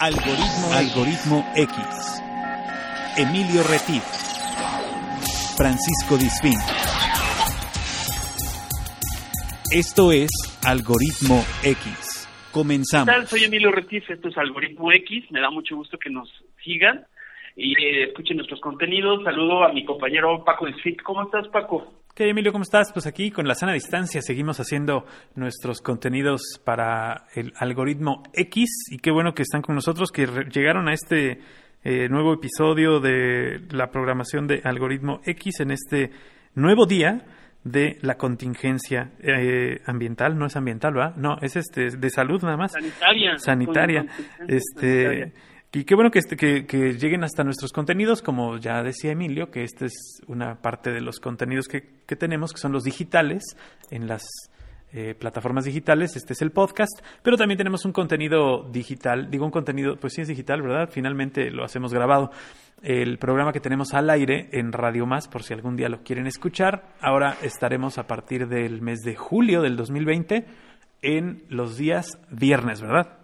Algoritmo, Algoritmo X. Emilio Retif. Francisco Disfín. Esto es Algoritmo X. Comenzamos. ¿Qué tal? Soy Emilio Retif, esto es Algoritmo X. Me da mucho gusto que nos sigan y eh, escuchen nuestros contenidos. Saludo a mi compañero Paco Disfín. ¿Cómo estás, Paco? ¿Qué, Emilio? ¿Cómo estás? Pues aquí con la sana distancia seguimos haciendo nuestros contenidos para el algoritmo X y qué bueno que están con nosotros, que llegaron a este eh, nuevo episodio de la programación de algoritmo X en este nuevo día de la contingencia eh, ambiental, no es ambiental, ¿verdad? No, es este de salud nada más. Sanitaria. Sanitaria. Este sanitaria. Y qué bueno que, este, que, que, lleguen hasta nuestros contenidos, como ya decía Emilio, que esta es una parte de los contenidos que, que tenemos, que son los digitales, en las eh, plataformas digitales, este es el podcast, pero también tenemos un contenido digital, digo un contenido, pues sí es digital, ¿verdad? Finalmente lo hacemos grabado. El programa que tenemos al aire en Radio Más, por si algún día lo quieren escuchar, ahora estaremos a partir del mes de julio del 2020 en los días viernes, ¿verdad?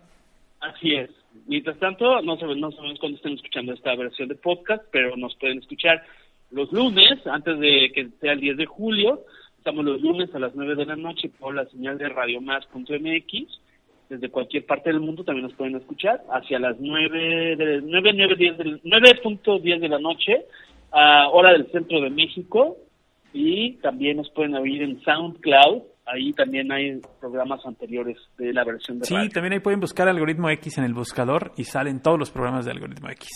Así es. Mientras tanto, no sabemos, no sabemos cuándo estén escuchando esta versión de podcast, pero nos pueden escuchar los lunes, antes de que sea el 10 de julio. Estamos los lunes a las 9 de la noche por la señal de radiomás.mx. Desde cualquier parte del mundo también nos pueden escuchar. Hacia las 9, de, 9, 9, 10 de, 9.10 de la noche, a hora del centro de México. Y también nos pueden oír en SoundCloud ahí también hay programas anteriores de la versión de Sí, radio. también ahí pueden buscar Algoritmo X en el buscador y salen todos los programas de Algoritmo X.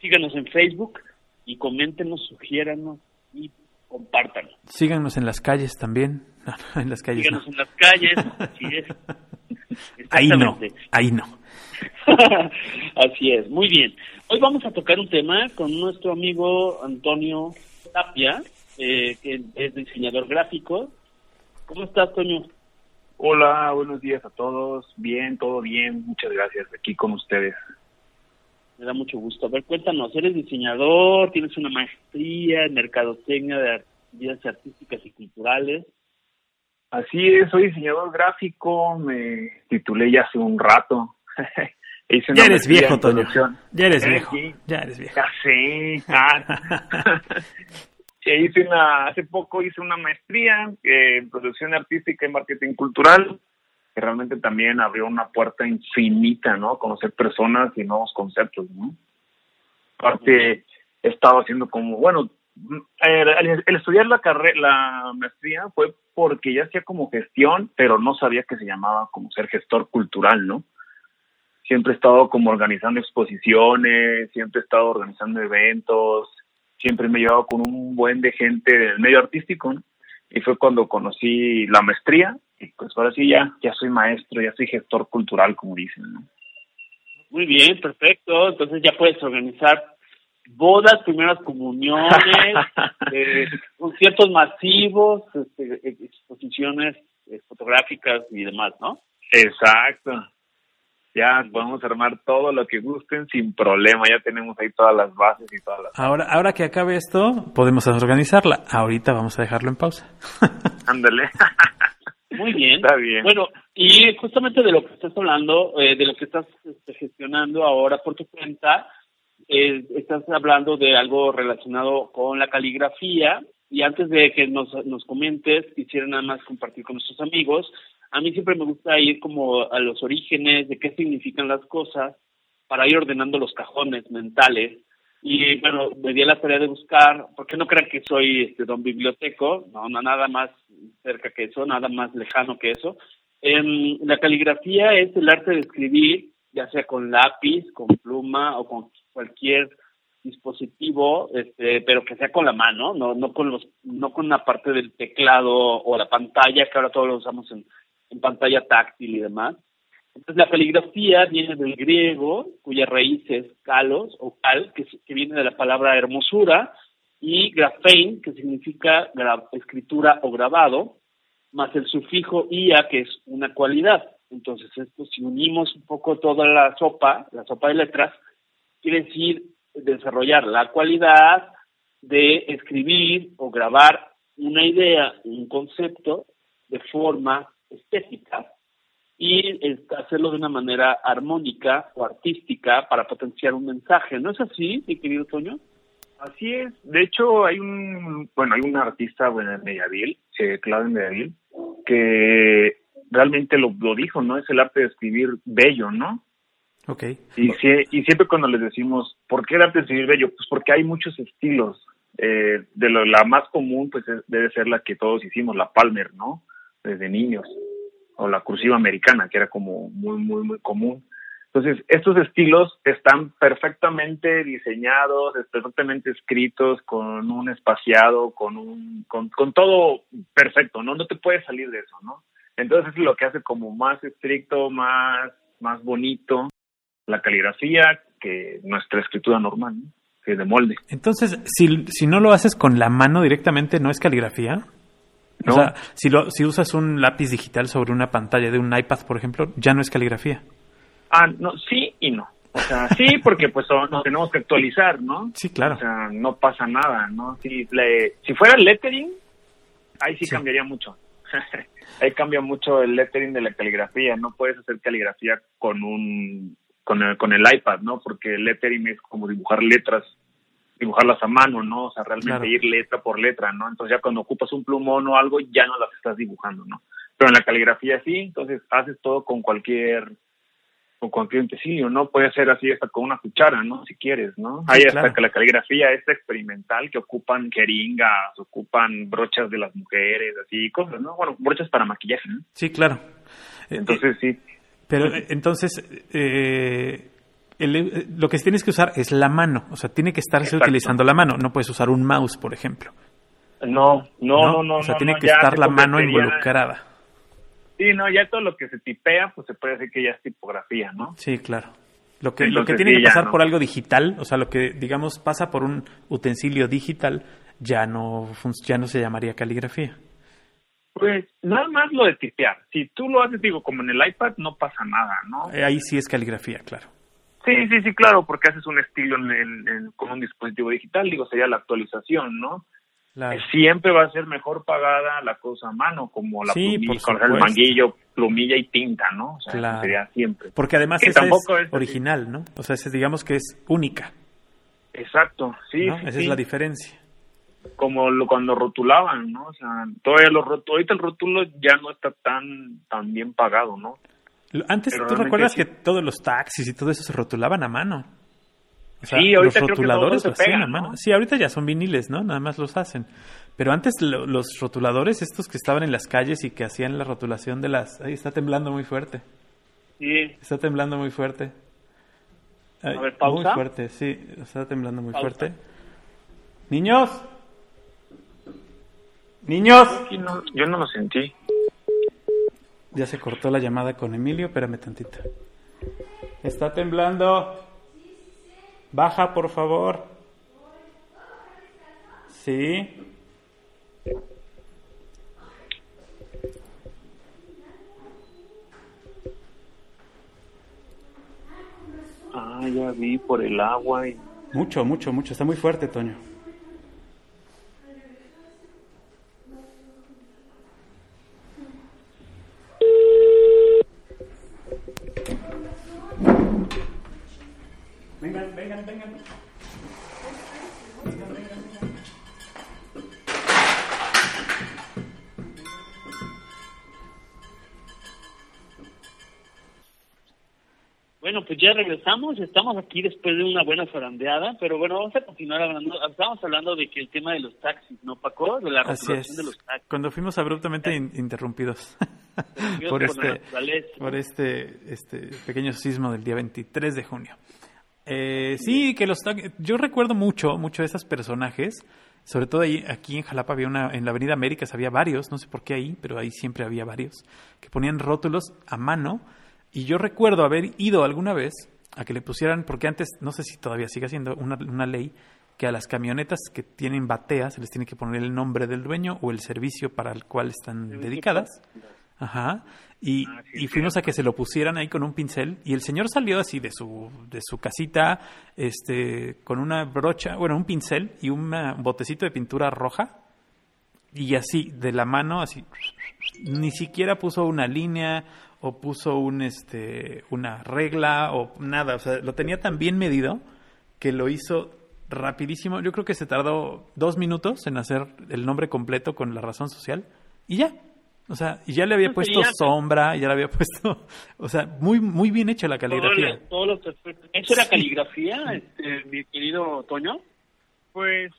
Síganos en Facebook y coméntenos, sugiéranos y compártanos. Síganos en las calles también. No, no, en las calles Síganos no. en las calles, así es. Ahí no, ahí no. así es, muy bien. Hoy vamos a tocar un tema con nuestro amigo Antonio Tapia, eh, que es diseñador gráfico, ¿Cómo estás, Toño? Hola, buenos días a todos. Bien, todo bien. Muchas gracias. Aquí con ustedes. Me da mucho gusto. A ver, cuéntanos. ¿Eres diseñador? ¿Tienes una maestría en mercadotecnia de actividades artísticas y culturales? Así es, soy diseñador gráfico. Me titulé ya hace un rato. Hice ya eres viejo, Toño. Ya eres viejo. Ya eres viejo. Ya sé. Ah. hice una, hace poco hice una maestría en producción artística y marketing cultural, que realmente también abrió una puerta infinita, ¿no? Conocer personas y nuevos conceptos, ¿no? Aparte, he estado haciendo como, bueno, el, el estudiar la carrera, la maestría fue porque ya hacía como gestión, pero no sabía que se llamaba como ser gestor cultural, ¿no? Siempre he estado como organizando exposiciones, siempre he estado organizando eventos, siempre me he llevado con un buen de gente del medio artístico, ¿no? y fue cuando conocí la maestría, y pues ahora sí ya, ya soy maestro, ya soy gestor cultural, como dicen, ¿no? Muy bien, perfecto, entonces ya puedes organizar bodas, primeras comuniones, eh, conciertos masivos, este, exposiciones eh, fotográficas y demás, ¿no? Exacto ya podemos armar todo lo que gusten sin problema, ya tenemos ahí todas las bases y todas las... Ahora, ahora que acabe esto, podemos organizarla. Ahorita vamos a dejarlo en pausa. Ándale. Muy bien. Está bien. Bueno, y justamente de lo que estás hablando, eh, de lo que estás este, gestionando ahora por tu cuenta, eh, estás hablando de algo relacionado con la caligrafía. Y antes de que nos, nos comentes, quisiera nada más compartir con nuestros amigos a mí siempre me gusta ir como a los orígenes de qué significan las cosas para ir ordenando los cajones mentales. Y bueno, me di la tarea de buscar, porque no crean que soy este don biblioteco, no, no nada más cerca que eso, nada más lejano que eso. En la caligrafía es el arte de escribir, ya sea con lápiz, con pluma o con cualquier dispositivo, este, pero que sea con la mano, no, no con los, no con una parte del teclado o la pantalla que ahora todos lo usamos en, en pantalla táctil y demás. Entonces la caligrafía viene del griego, cuya raíz es kalos o cal, que, que viene de la palabra hermosura, y grafein, que significa escritura o grabado, más el sufijo ia, que es una cualidad. Entonces, esto, si unimos un poco toda la sopa, la sopa de letras, quiere decir desarrollar la cualidad de escribir o grabar una idea, un concepto, de forma estética y hacerlo de una manera armónica o artística para potenciar un mensaje. ¿No es así, mi querido Toño? Así es. De hecho, hay un, bueno, hay un artista bueno, en Mediaville, eh, Claudio Mediaville, que realmente lo, lo dijo, ¿no? Es el arte de escribir bello, ¿no? Ok. Y, y siempre cuando les decimos, ¿por qué el arte de escribir bello? Pues porque hay muchos estilos. Eh, de lo, la más común, pues debe ser la que todos hicimos, la Palmer, ¿no? Desde niños o la cursiva americana, que era como muy, muy, muy común. Entonces, estos estilos están perfectamente diseñados, perfectamente escritos, con un espaciado, con un, con, con todo perfecto, ¿no? No te puedes salir de eso, ¿no? Entonces, es lo que hace como más estricto, más, más bonito la caligrafía que nuestra escritura normal, ¿no? que de molde. Entonces, si, si no lo haces con la mano directamente, ¿no es caligrafía? O sea, si, lo, si usas un lápiz digital sobre una pantalla de un iPad, por ejemplo, ya no es caligrafía. Ah, no, sí y no. O sea, sí, porque pues nos tenemos que actualizar, ¿no? Sí, claro. O sea, no pasa nada, ¿no? Si, le, si fuera el lettering, ahí sí, cambiaría mucho. ahí cambia mucho el lettering de la caligrafía. No puedes hacer caligrafía con un con el, con el iPad, ¿no? Porque el lettering es como dibujar letras dibujarlas a mano, ¿no? O sea, realmente ir letra por letra, ¿no? Entonces ya cuando ocupas un plumón o algo, ya no las estás dibujando, ¿no? Pero en la caligrafía sí, entonces haces todo con cualquier con cualquier utensilio, ¿no? Puede ser así hasta con una cuchara, ¿no? Si quieres, ¿no? Hay hasta que la caligrafía es experimental, que ocupan jeringas, ocupan brochas de las mujeres, así, cosas, ¿no? Bueno, brochas para maquillaje, ¿no? Sí, claro. Entonces, sí. Pero entonces, eh, eh, lo que tienes que usar es la mano, o sea, tiene que estarse utilizando la mano, no puedes usar un mouse, por ejemplo. No, no, no, no. o sea, tiene que estar la mano involucrada. Sí, no, ya todo lo que se tipea, pues se puede decir que ya es tipografía, ¿no? Sí, claro. Lo que, lo que tiene que pasar por algo digital, o sea, lo que, digamos, pasa por un utensilio digital, ya no, ya no se llamaría caligrafía. Pues nada más lo de tipear. Si tú lo haces, digo, como en el iPad, no pasa nada, ¿no? Eh, ahí sí es caligrafía, claro. Sí, sí, sí, claro, porque haces un estilo en, con un dispositivo digital, digo, sería la actualización, ¿no? Siempre va a ser mejor pagada la cosa a mano, como la plumilla, con el manguillo, plumilla y tinta, ¿no? O sea, sería siempre. Porque además esa es, original, ¿no? O sea, digamos que es única. Exacto, sí. Esa es la diferencia. Como lo, cuando rotulaban, ¿no? O sea, todavía lo ahorita el rótulo ya no está tan, tan bien pagado, ¿no? Antes, ¿tú recuerdas que todos los taxis y todo eso se rotulaban a mano? sí, ahorita los rotuladores lo hacían a mano. Sí, ahorita ya son viniles, ¿no? Nada más los hacen. Pero antes los rotuladores, estos que estaban en las calles y que hacían la rotulación de las... Ahí está temblando muy fuerte. Sí. Está temblando muy fuerte. a ver, pausa. Muy fuerte, sí. Está temblando muy fuerte. Niños. Niños. yo no lo sentí. Ya se cortó la llamada con Emilio, espérame tantito. Está temblando. Baja, por favor. Sí. Ah, ya vi por el agua. Y... Mucho, mucho, mucho. Está muy fuerte, Toño. Bueno, pues ya regresamos, estamos aquí después de una buena zarandeada, pero bueno, vamos a continuar hablando, estamos hablando de que el tema de los taxis, ¿no, Paco? De la Así es. de los taxis. Cuando fuimos abruptamente interrumpidos por, este, por este, este pequeño sismo del día 23 de junio. Eh, sí, que los yo recuerdo mucho, mucho de esos personajes, sobre todo ahí, aquí en Jalapa había una, en la Avenida Américas había varios, no sé por qué ahí, pero ahí siempre había varios, que ponían rótulos a mano y yo recuerdo haber ido alguna vez a que le pusieran, porque antes, no sé si todavía sigue siendo una, una ley, que a las camionetas que tienen batea se les tiene que poner el nombre del dueño o el servicio para el cual están dedicadas. Ajá. Y, ah, y, fuimos a que se lo pusieran ahí con un pincel y el señor salió así de su, de su casita este, con una brocha, bueno, un pincel y un botecito de pintura roja y así, de la mano, así, ni siquiera puso una línea o puso un este una regla o nada, o sea, lo tenía tan bien medido que lo hizo rapidísimo. Yo creo que se tardó dos minutos en hacer el nombre completo con la razón social y ya. O sea, y ya le había puesto sombra, ya le había puesto, o sea, muy muy bien hecha la caligrafía. Todo ¿Eso era caligrafía, este, mi querido Toño? Pues,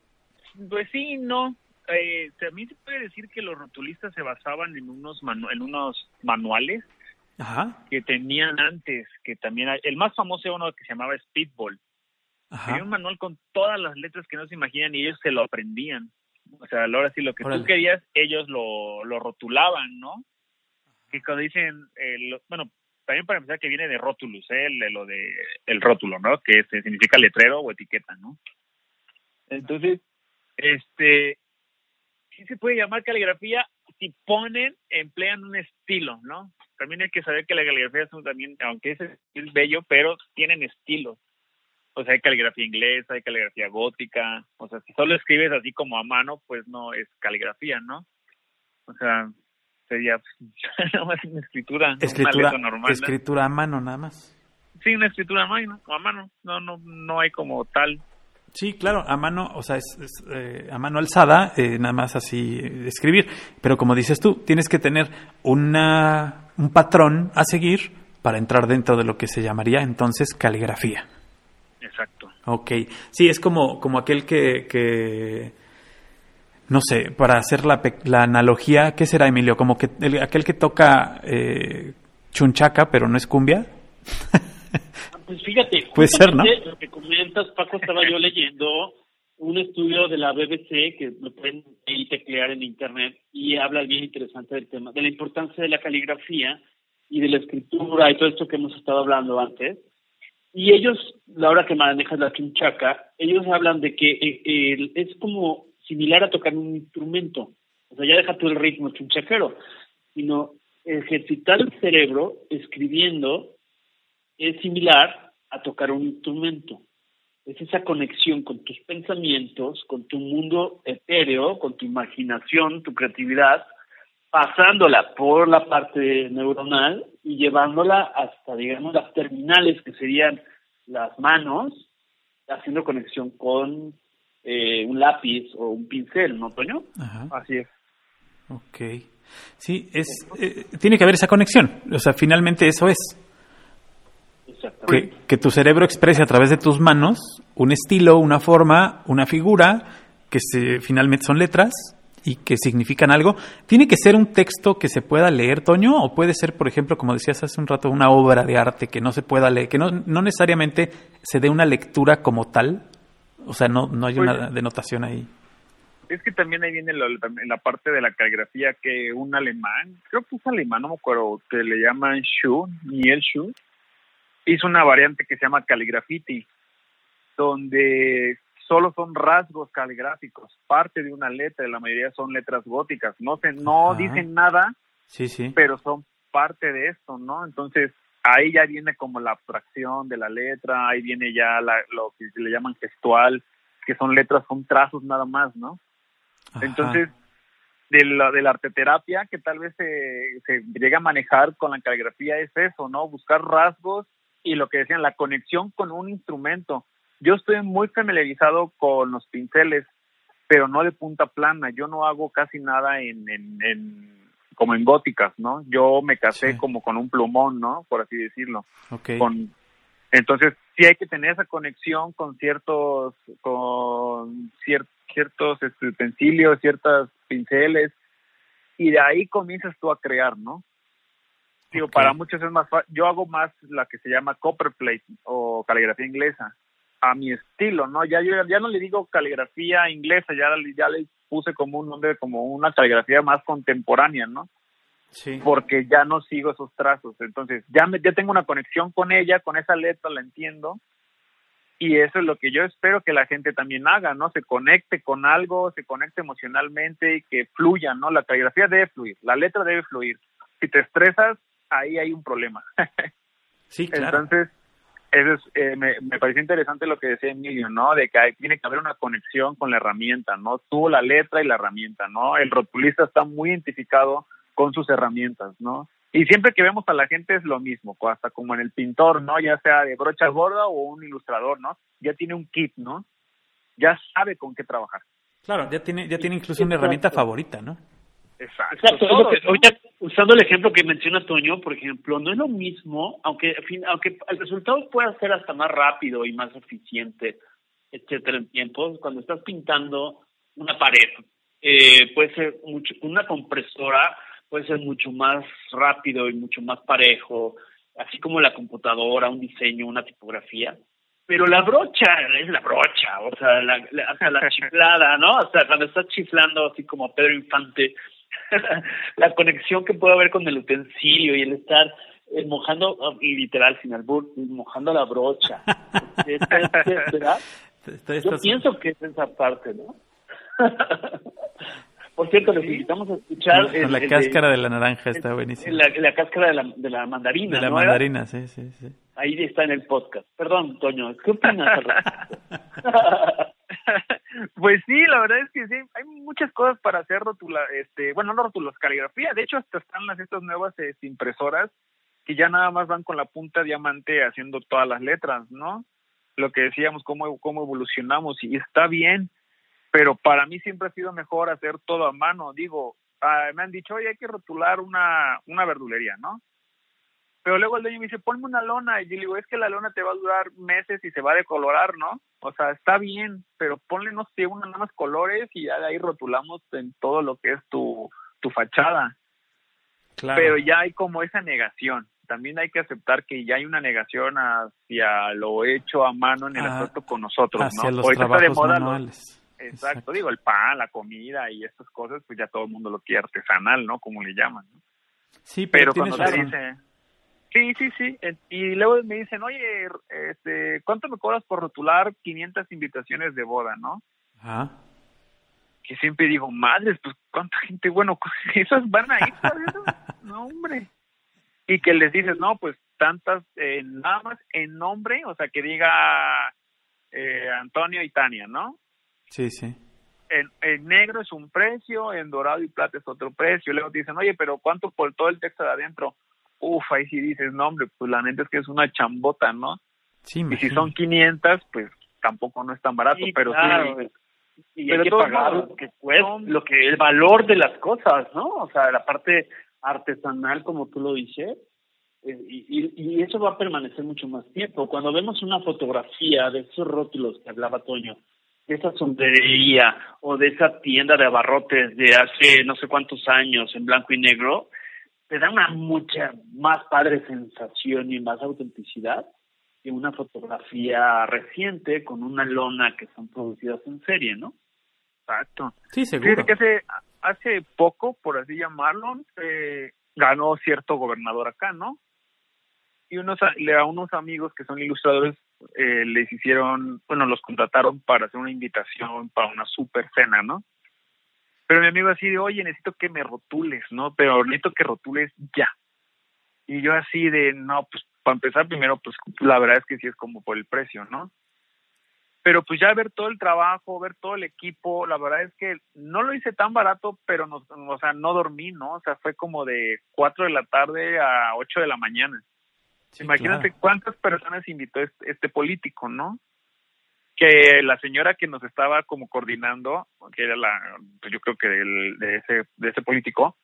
pues sí, no. Eh, también se puede decir que los rotulistas se basaban en unos en unos manuales que tenían antes, que también el más famoso era uno que se llamaba Speedball. Tenía un manual con todas las letras que no se imaginan y ellos se lo aprendían. O sea, ahora sí, lo que tú querías, ellos lo, lo rotulaban, ¿no? Y cuando dicen, eh, bueno, también para empezar que viene de rótulus, ¿eh? El, lo de el rótulo, ¿no? Que este, significa letrero o etiqueta, ¿no? Entonces, este, sí se puede llamar caligrafía si ponen, emplean un estilo, ¿no? También hay que saber que la caligrafía es también, aunque es, es bello, pero tienen estilo. O sea, hay caligrafía inglesa, hay caligrafía gótica. O sea, si solo escribes así como a mano, pues no es caligrafía, ¿no? O sea, sería nada más una escritura, escritura normal. Escritura a mano nada más. Sí, una escritura a mano, a mano. No, no, no hay como tal. Sí, claro, a mano, o sea, es, eh, a mano alzada, eh, nada más así eh, escribir. Pero como dices tú, tienes que tener una, un patrón a seguir para entrar dentro de lo que se llamaría entonces caligrafía. Exacto. Ok, sí, es como, como aquel que, que no sé, para hacer la, la analogía, ¿qué será, Emilio? Como que aquel que toca eh, chunchaca, pero no es cumbia. Pues fíjate, puede ser, ¿no? Lo que comentas, Paco, estaba yo leyendo un estudio de la BBC que lo pueden teclear en internet y habla bien interesante del tema, de la importancia de la caligrafía y de la escritura y todo esto que hemos estado hablando antes. Y ellos, la hora que manejas la chunchaca, ellos hablan de que eh, es como similar a tocar un instrumento. O sea, ya deja tú el ritmo chunchaquero, sino ejercitar el cerebro escribiendo es similar a tocar un instrumento. Es esa conexión con tus pensamientos, con tu mundo etéreo, con tu imaginación, tu creatividad, pasándola por la parte neuronal y llevándola hasta, digamos, las terminales que serían las manos, haciendo conexión con eh, un lápiz o un pincel, ¿no, Toño? Así es. Ok. Sí, es, eh, tiene que haber esa conexión. O sea, finalmente eso es. Que, que, tu cerebro exprese a través de tus manos un estilo, una forma, una figura, que se, finalmente son letras y que significan algo. ¿Tiene que ser un texto que se pueda leer, Toño? ¿O puede ser, por ejemplo, como decías hace un rato, una obra de arte que no se pueda leer, que no, no necesariamente se dé una lectura como tal? O sea, no, no hay una pues, denotación ahí. Es que también ahí viene la, parte de la caligrafía que un alemán, creo que es alemán, no me acuerdo, que le llaman Schuh, Niel Schuh, hizo una variante que se llama caligrafiti, donde solo son rasgos caligráficos, parte de una letra, la mayoría son letras góticas, no se, no dicen nada, sí, sí. pero son parte de esto, ¿no? Entonces, ahí ya viene como la abstracción de la letra, ahí viene ya lo que le llaman gestual, que son letras, son trazos nada más, ¿no? Entonces, de la, de la arteterapia que tal vez se, se llega a manejar con la caligrafía es eso, ¿no? Buscar rasgos y lo que decían, la conexión con un instrumento. Yo estoy muy familiarizado con los pinceles, pero no de punta plana. Yo no hago casi nada en, en como en góticas, ¿no? Yo me casé como con un plumón, ¿no? Por así decirlo. Okay. Con, entonces, sí hay que tener esa conexión con ciertos, con ciertos este, utensilios, ciertas pinceles, y de ahí comienzas tú a crear, ¿no? Digo, para muchos es más fácil. Yo hago más la que se llama copperplate o caligrafía inglesa a mi estilo, ¿no? Ya yo ya no le digo caligrafía inglesa, ya, ya le puse como un nombre, como una caligrafía más contemporánea, ¿no? Sí. Porque ya no sigo esos trazos. Entonces, ya, me, ya tengo una conexión con ella, con esa letra, la entiendo. Y eso es lo que yo espero que la gente también haga, ¿no? Se conecte con algo, se conecte emocionalmente y que fluya, ¿no? La caligrafía debe fluir, la letra debe fluir. Si te estresas, ahí hay un problema. sí, claro. Entonces, eso es, eh, me, me pareció interesante lo que decía Emilio, ¿no? De que hay, tiene que haber una conexión con la herramienta, ¿no? Tú, la letra y la herramienta, ¿no? El rotulista está muy identificado con sus herramientas, ¿no? Y siempre que vemos a la gente es lo mismo, hasta como en el pintor, ¿no? Ya sea de brocha gorda o un ilustrador, ¿no? Ya tiene un kit, ¿no? Ya sabe con qué trabajar. Claro, ya tiene, ya tiene incluso una herramienta favorita, ¿no? Exacto. usando el ejemplo que menciona Toño, por ejemplo, no es lo mismo, aunque, aunque el resultado pueda ser hasta más rápido y más eficiente, etcétera, en tiempos, cuando estás pintando una pared, eh, puede ser mucho, una compresora puede ser mucho más rápido y mucho más parejo, así como la computadora, un diseño, una tipografía. Pero la brocha es la brocha, o sea, la, la chiflada, ¿no? O sea, cuando estás chiflando así como Pedro Infante, la conexión que puede haber con el utensilio y el estar eh, mojando, literal, sin albur, mojando la brocha. ¿Verdad? Yo pienso que es esa parte, ¿no? Por cierto, les invitamos a escuchar. la cáscara de, la naranja está buenísima. La, cáscara de la, de la mandarina. De la mandarina, sí, sí, sí. Ahí está en el podcast. Perdón, Toño, ¿qué opinas? Pues sí, la verdad es que sí, hay muchas cosas para hacer rotula, este, bueno, no rótulos, caligrafía. De hecho, hasta están las estas nuevas este, impresoras que ya nada más van con la punta diamante haciendo todas las letras, ¿no? Lo que decíamos, cómo, cómo evolucionamos y está bien pero para mí siempre ha sido mejor hacer todo a mano. Digo, ah, me han dicho, oye, hay que rotular una, una verdulería, ¿no? Pero luego el dueño me dice, ponme una lona. Y yo le digo, es que la lona te va a durar meses y se va a decolorar, ¿no? O sea, está bien, pero ponle, no sé, unos más colores y ya de ahí rotulamos en todo lo que es tu, tu fachada. Claro. Pero ya hay como esa negación. También hay que aceptar que ya hay una negación hacia lo hecho a mano en el ah, con nosotros, hacia Los trabajos de moda manuales. Exacto, digo, el pan, la comida y estas cosas, pues ya todo el mundo lo quiere artesanal, ¿no? Como le llaman, ¿no? Sí, pero, cuando te dice, sí, sí, sí, y luego me dicen, oye, este, ¿cuánto me cobras por rotular 500 invitaciones de boda, no? Ajá. Que siempre digo, madres, pues cuánta gente, bueno, esas van a ir, no, hombre. Y que les dices, no, pues tantas, eh, nada más en nombre, o sea, que diga eh, Antonio y Tania, ¿no? Sí, sí. En, negro es un precio, en dorado y plata es otro precio. Luego te dicen, oye, pero ¿cuánto por todo el texto de adentro? Uf, ahí sí dices, no, hombre, pues la neta es que es una chambota, ¿no? Sí, y si son 500, pues tampoco no es tan barato, pero sí. Y pero hay que pagar lo que lo que el valor de las cosas, ¿no? O sea, la parte artesanal, como tú lo dices, eh, y, y, eso va a permanecer mucho más tiempo. Cuando vemos una fotografía de esos rótulos que hablaba Toño, de esa sombrería o de esa tienda de abarrotes de hace no sé cuántos años en blanco y negro, te da una mucha más padre sensación y más autenticidad que una fotografía reciente con una lona que son producidas en serie, ¿no? Exacto. Sí, seguro. que hace, hace poco, por así llamarlo, eh, ganó cierto gobernador acá, ¿no? Y unos, a unos amigos que son ilustradores eh, les hicieron, bueno, los contrataron para hacer una invitación para una super cena, ¿no? Pero mi amigo así de, oye, necesito que me rotules, ¿no? Pero necesito que rotules ya. Y yo así de, no, pues para empezar primero, pues la verdad es que sí es como por el precio, ¿no? Pero pues ya ver todo el trabajo, ver todo el equipo, la verdad es que no lo hice tan barato, pero no, o sea, no dormí, ¿no? O sea, fue como de 4 de la tarde a 8 de la mañana. Imagínate cuántas personas invitó este, este, político, ¿no? Que la señora que nos estaba como coordinando, que era la, pues yo creo que de ese de ese político,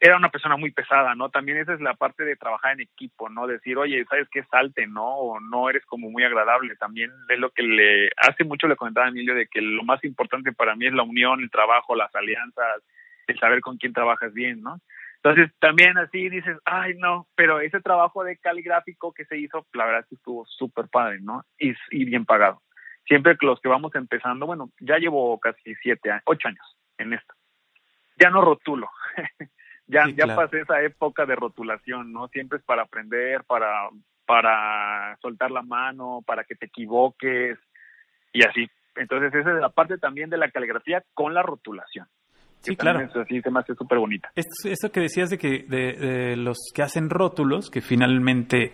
era una persona muy pesada, ¿no? También esa es la parte de trabajar en equipo, ¿no? Decir, oye, ¿sabes qué? Salte, ¿no? O no eres como muy agradable. También es lo que le hace mucho le comentaba a Emilio de que lo más importante para mí es la unión, el trabajo, las alianzas, el saber con quién trabajas bien, ¿no? Entonces también así dices, ay no, pero ese trabajo de caligráfico que se hizo, la verdad es que estuvo súper padre, ¿no? Y, bien pagado. Siempre que los que vamos empezando, bueno, ya llevo casi siete, ocho años en esto. Ya no rotulo, ya, ya pasé esa época de rotulación, ¿no? Siempre es para aprender, para, para soltar la mano, para que te equivoques y así. Entonces esa es la parte también de la caligrafía con la rotulación. Sí, claro. Eso sí se me hace súper bonita. Esto, que decías de que de, los que hacen rótulos, que finalmente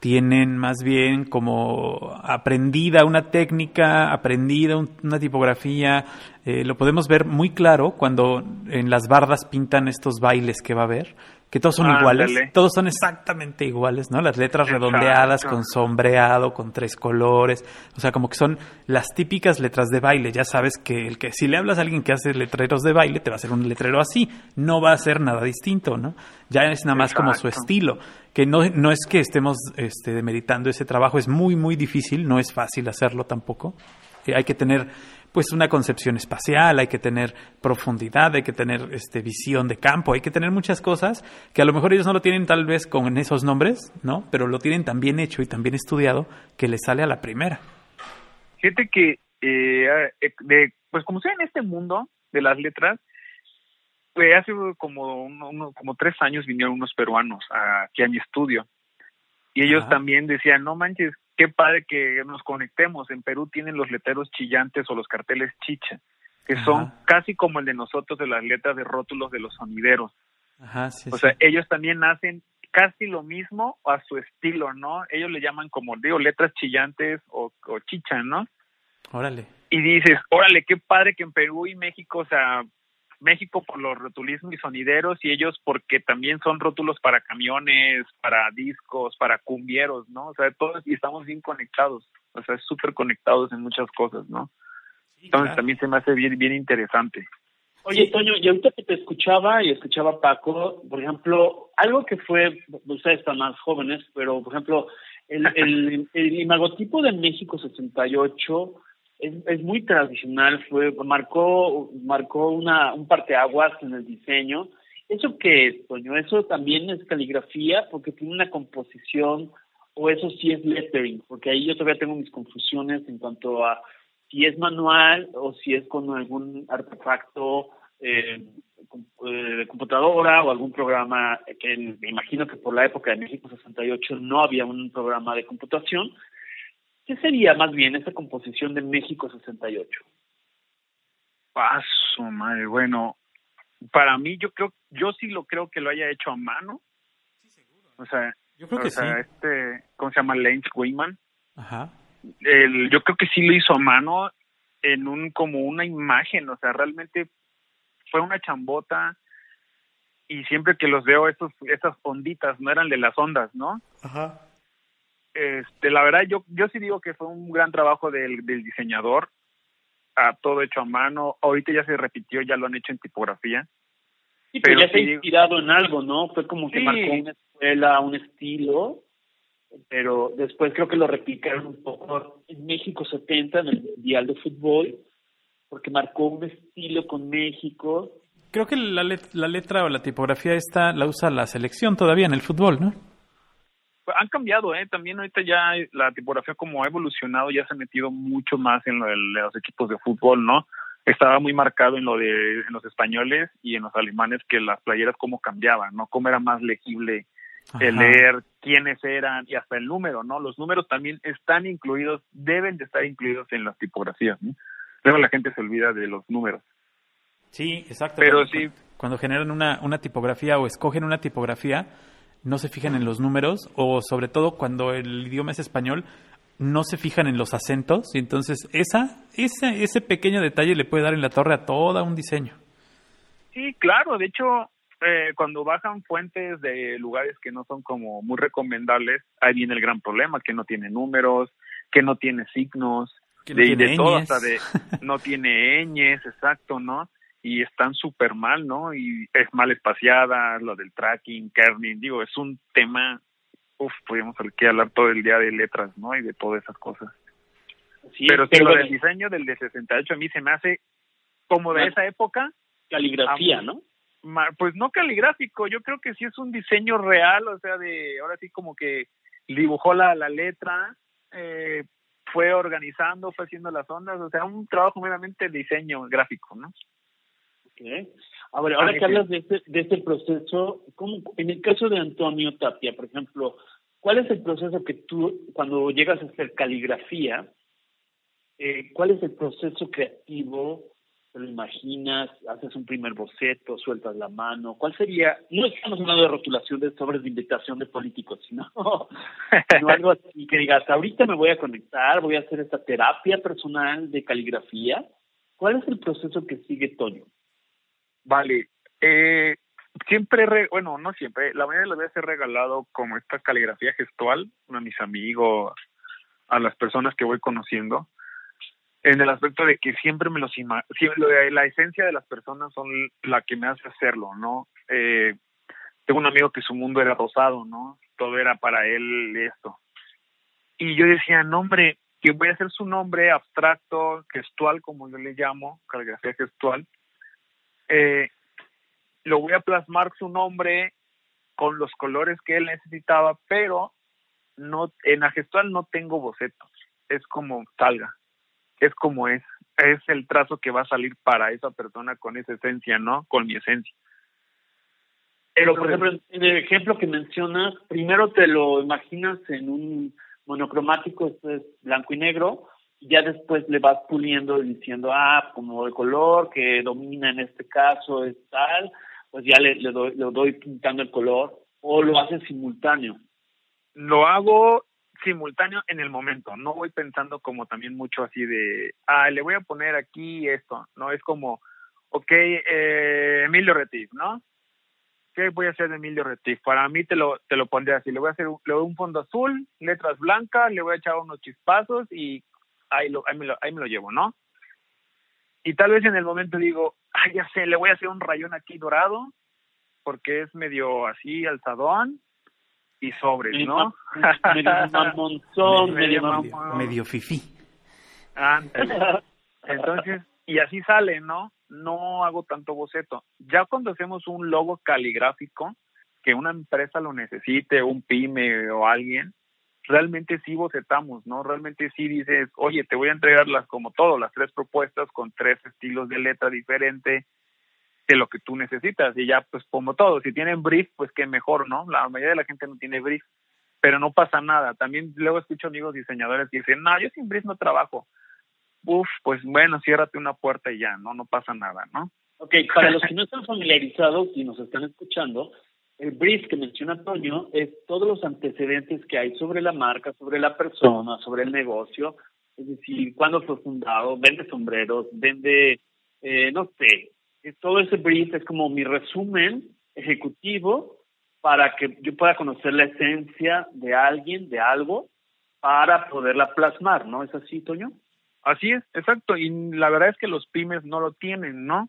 tienen más bien como aprendida una técnica, aprendida una tipografía, eh, lo podemos ver muy claro cuando en las bardas pintan estos bailes que va a haber, que todos son iguales, todos son exactamente iguales, ¿no? Las letras redondeadas con sombreado, con tres colores, o sea, como que son las típicas letras de baile. Ya sabes que el que si le hablas a alguien que hace letreros de baile, te va a hacer un letrero así, no va a ser nada distinto, ¿no? Ya es nada más como su estilo, que no, no es que estemos este, demeritando ese trabajo, es muy, muy difícil, no es fácil hacerlo tampoco. Eh, hay que tener pues una concepción espacial, hay que tener profundidad, hay que tener este, visión de campo, hay que tener muchas cosas que a lo mejor ellos no lo tienen tal vez con esos nombres, ¿no? Pero lo tienen tan bien hecho y tan bien estudiado que les sale a la primera. Fíjate que, eh, eh, de, pues como sea en este mundo de las letras, pues hace como, como tres años vinieron unos peruanos aquí a mi estudio y ellos también decían, no manches, qué padre que nos conectemos. En Perú tienen los letreros chillantes o los carteles chicha, que son casi como el de nosotros de las letras de rótulos de los sonideros. o sea, ellos también hacen casi lo mismo a su estilo, ¿no? Ellos le llaman como digo letras chillantes o, o chicha, ¿no? Órale. Y dices, órale, qué padre que en Perú y México, o sea, México por los rotulismos y sonideros y ellos porque también son rótulos para camiones, para discos, para cumbieros, ¿no? O sea, todos y estamos bien conectados, o sea, súper conectados en muchas cosas, ¿no? Entonces también se me hace bien, bien interesante. Oye, Toño, y ahorita que te escuchaba y escuchaba a Paco, por ejemplo, algo que fue, ustedes están más jóvenes, pero por ejemplo, el, el, el imagotipo de México 68 es, es muy tradicional, fue marcó marcó una un parteaguas en el diseño. ¿Eso qué es, Toño? ¿Eso también es caligrafía porque tiene una composición o eso sí es lettering? Porque ahí yo todavía tengo mis confusiones en cuanto a si es manual o si es con algún artefacto eh, eh de computadora o algún programa que me imagino que por la época de México 68 no había un programa de computación, ¿Qué sería más bien esta composición de México 68? Paso, madre. Bueno, para mí yo creo, yo sí lo creo que lo haya hecho a mano. Sí, seguro. O sea, yo creo que sí. este, ¿cómo se llama? Lance Weyman. Ajá. El, yo creo que sí lo hizo a mano en un como una imagen, o sea, realmente fue una chambota y siempre que los veo estos esas onditas no eran de las ondas, ¿no? Ajá este, la verdad, yo, yo sí digo que fue un gran trabajo del, del diseñador, a todo hecho a mano. Ahorita ya se repitió, ya lo han hecho en tipografía. Sí, pero, ya se ha inspirado en algo, ¿no? Fue como que marcó una escuela, un estilo, pero después creo que lo replicaron un poco en México 70, en el Mundial de Fútbol, porque marcó un estilo con México. Creo que la, la letra o la tipografía esta la usa la selección todavía en el fútbol, ¿no? Han cambiado, ¿eh? También ahorita ya la tipografía como ha evolucionado, ya se ha metido mucho más en, lo de, los equipos de fútbol, ¿no? Estaba muy marcado en lo de en los españoles y en los alemanes que las playeras cómo cambiaban, ¿no? Cómo era más legible el leer quiénes eran y hasta el número, ¿no? Los números también están incluidos, deben de estar incluidos en las tipografías, ¿no? Luego la gente se olvida de los números. Sí, exacto. Pero cuando, sí. Cuando generan una, una tipografía o escogen una tipografía, no se fijan en los números o sobre todo cuando el idioma es español no se fijan en los acentos y entonces esa, ese, ese pequeño detalle le puede dar en la torre a todo un diseño. Sí, claro, de hecho eh, cuando bajan fuentes de lugares que no son como muy recomendables, ahí viene el gran problema, que no tiene números, que no tiene signos, que no tiene de todo, hasta de no tiene ñes, exacto, ¿no? Y están súper mal, ¿no? Y es mal espaciada, lo del tracking, kerning, digo, es un tema, uff, podríamos aquí hablar todo el día de letras, ¿no? Y de todas esas cosas. Sí, pero sí, lo del diseño del de 68 a mí se me hace como de esa época. Caligrafía, ¿no? Pues no caligráfico, yo creo que sí es un diseño real, o sea, de ahora sí como que dibujó la, la letra, eh, fue organizando, fue haciendo las ondas, o sea, un trabajo meramente de diseño gráfico, ¿no? Ahora, ahora que hablas de este, de este proceso, ¿cómo, en el caso de Antonio Tapia, por ejemplo, ¿cuál es el proceso que tú, cuando llegas a hacer caligrafía, eh, cuál es el proceso creativo? ¿Te lo imaginas? ¿Haces un primer boceto? ¿Sueltas la mano? ¿Cuál sería? No estamos hablando de rotulación de sobres de invitación de políticos, sino, sino algo así que digas, ahorita me voy a conectar, voy a hacer esta terapia personal de caligrafía. ¿Cuál es el proceso que sigue Toño? Vale. Eh, siempre, re, bueno, no siempre, la mayoría de las veces he regalado como esta caligrafía gestual a mis amigos, a las personas que voy conociendo, en el aspecto de que siempre me los siempre, la esencia de las personas son la que me hace hacerlo, ¿no? Eh, tengo un amigo que su mundo era rosado, ¿no? Todo era para él esto. Y yo decía, no, hombre, que voy a hacer su nombre abstracto, gestual, como yo le llamo, caligrafía gestual. Eh, lo voy a plasmar su nombre con los colores que él necesitaba, pero no en la gestual no tengo bocetos, es como salga, es como es, es el trazo que va a salir para esa persona con esa esencia, ¿no? Con mi esencia. Pero, por ejemplo, en el ejemplo que mencionas, primero te lo imaginas en un monocromático, esto es blanco y negro, ya después le vas puliendo y diciendo, ah, como el color que domina en este caso es tal, pues ya le, le, doy, le doy pintando el color, o lo haces simultáneo. Lo hago simultáneo en el momento, no voy pensando como también mucho así de, ah, le voy a poner aquí esto, no es como, ok, eh, Emilio Retif, ¿no? ¿qué voy a hacer de Emilio Retif? Para mí te lo, te lo pondré así, le voy a hacer le un fondo azul, letras blancas, le voy a echar unos chispazos y ahí, lo, ahí, me lo, ahí me lo llevo, ¿no? Y tal vez en el momento digo, ay, ya sé, le voy a hacer un rayón aquí dorado, porque es medio así alzadón y sobres, ¿no? medio mamonzón, medio, medio, medio fifí. Entonces, y así sale, ¿no? No hago tanto boceto. Ya cuando hacemos un logo caligráfico, que una empresa lo necesite, un pyme o alguien, realmente sí bocetamos, ¿no? Realmente sí dices, oye, te voy a entregar las, como todo, las tres propuestas con tres estilos de letra diferente de lo que tú necesitas. Y ya, pues como todo, si tienen brief, pues qué mejor, ¿no? La mayoría de la gente no tiene brief, pero no pasa nada. También luego escucho amigos diseñadores que dicen, no, yo sin brief no trabajo uf, pues bueno, ciérrate una puerta y ya, ¿no? No pasa nada, ¿no? Ok, para los que no están familiarizados y nos están escuchando, el brief que menciona Toño es todos los antecedentes que hay sobre la marca, sobre la persona, sobre el negocio, es decir, cuándo fue fundado, vende sombreros, vende, eh, no sé, todo ese brief es como mi resumen ejecutivo para que yo pueda conocer la esencia de alguien, de algo, para poderla plasmar, ¿no? ¿Es así, Toño? Así es, exacto. Y la verdad es que los pymes no lo tienen, ¿no?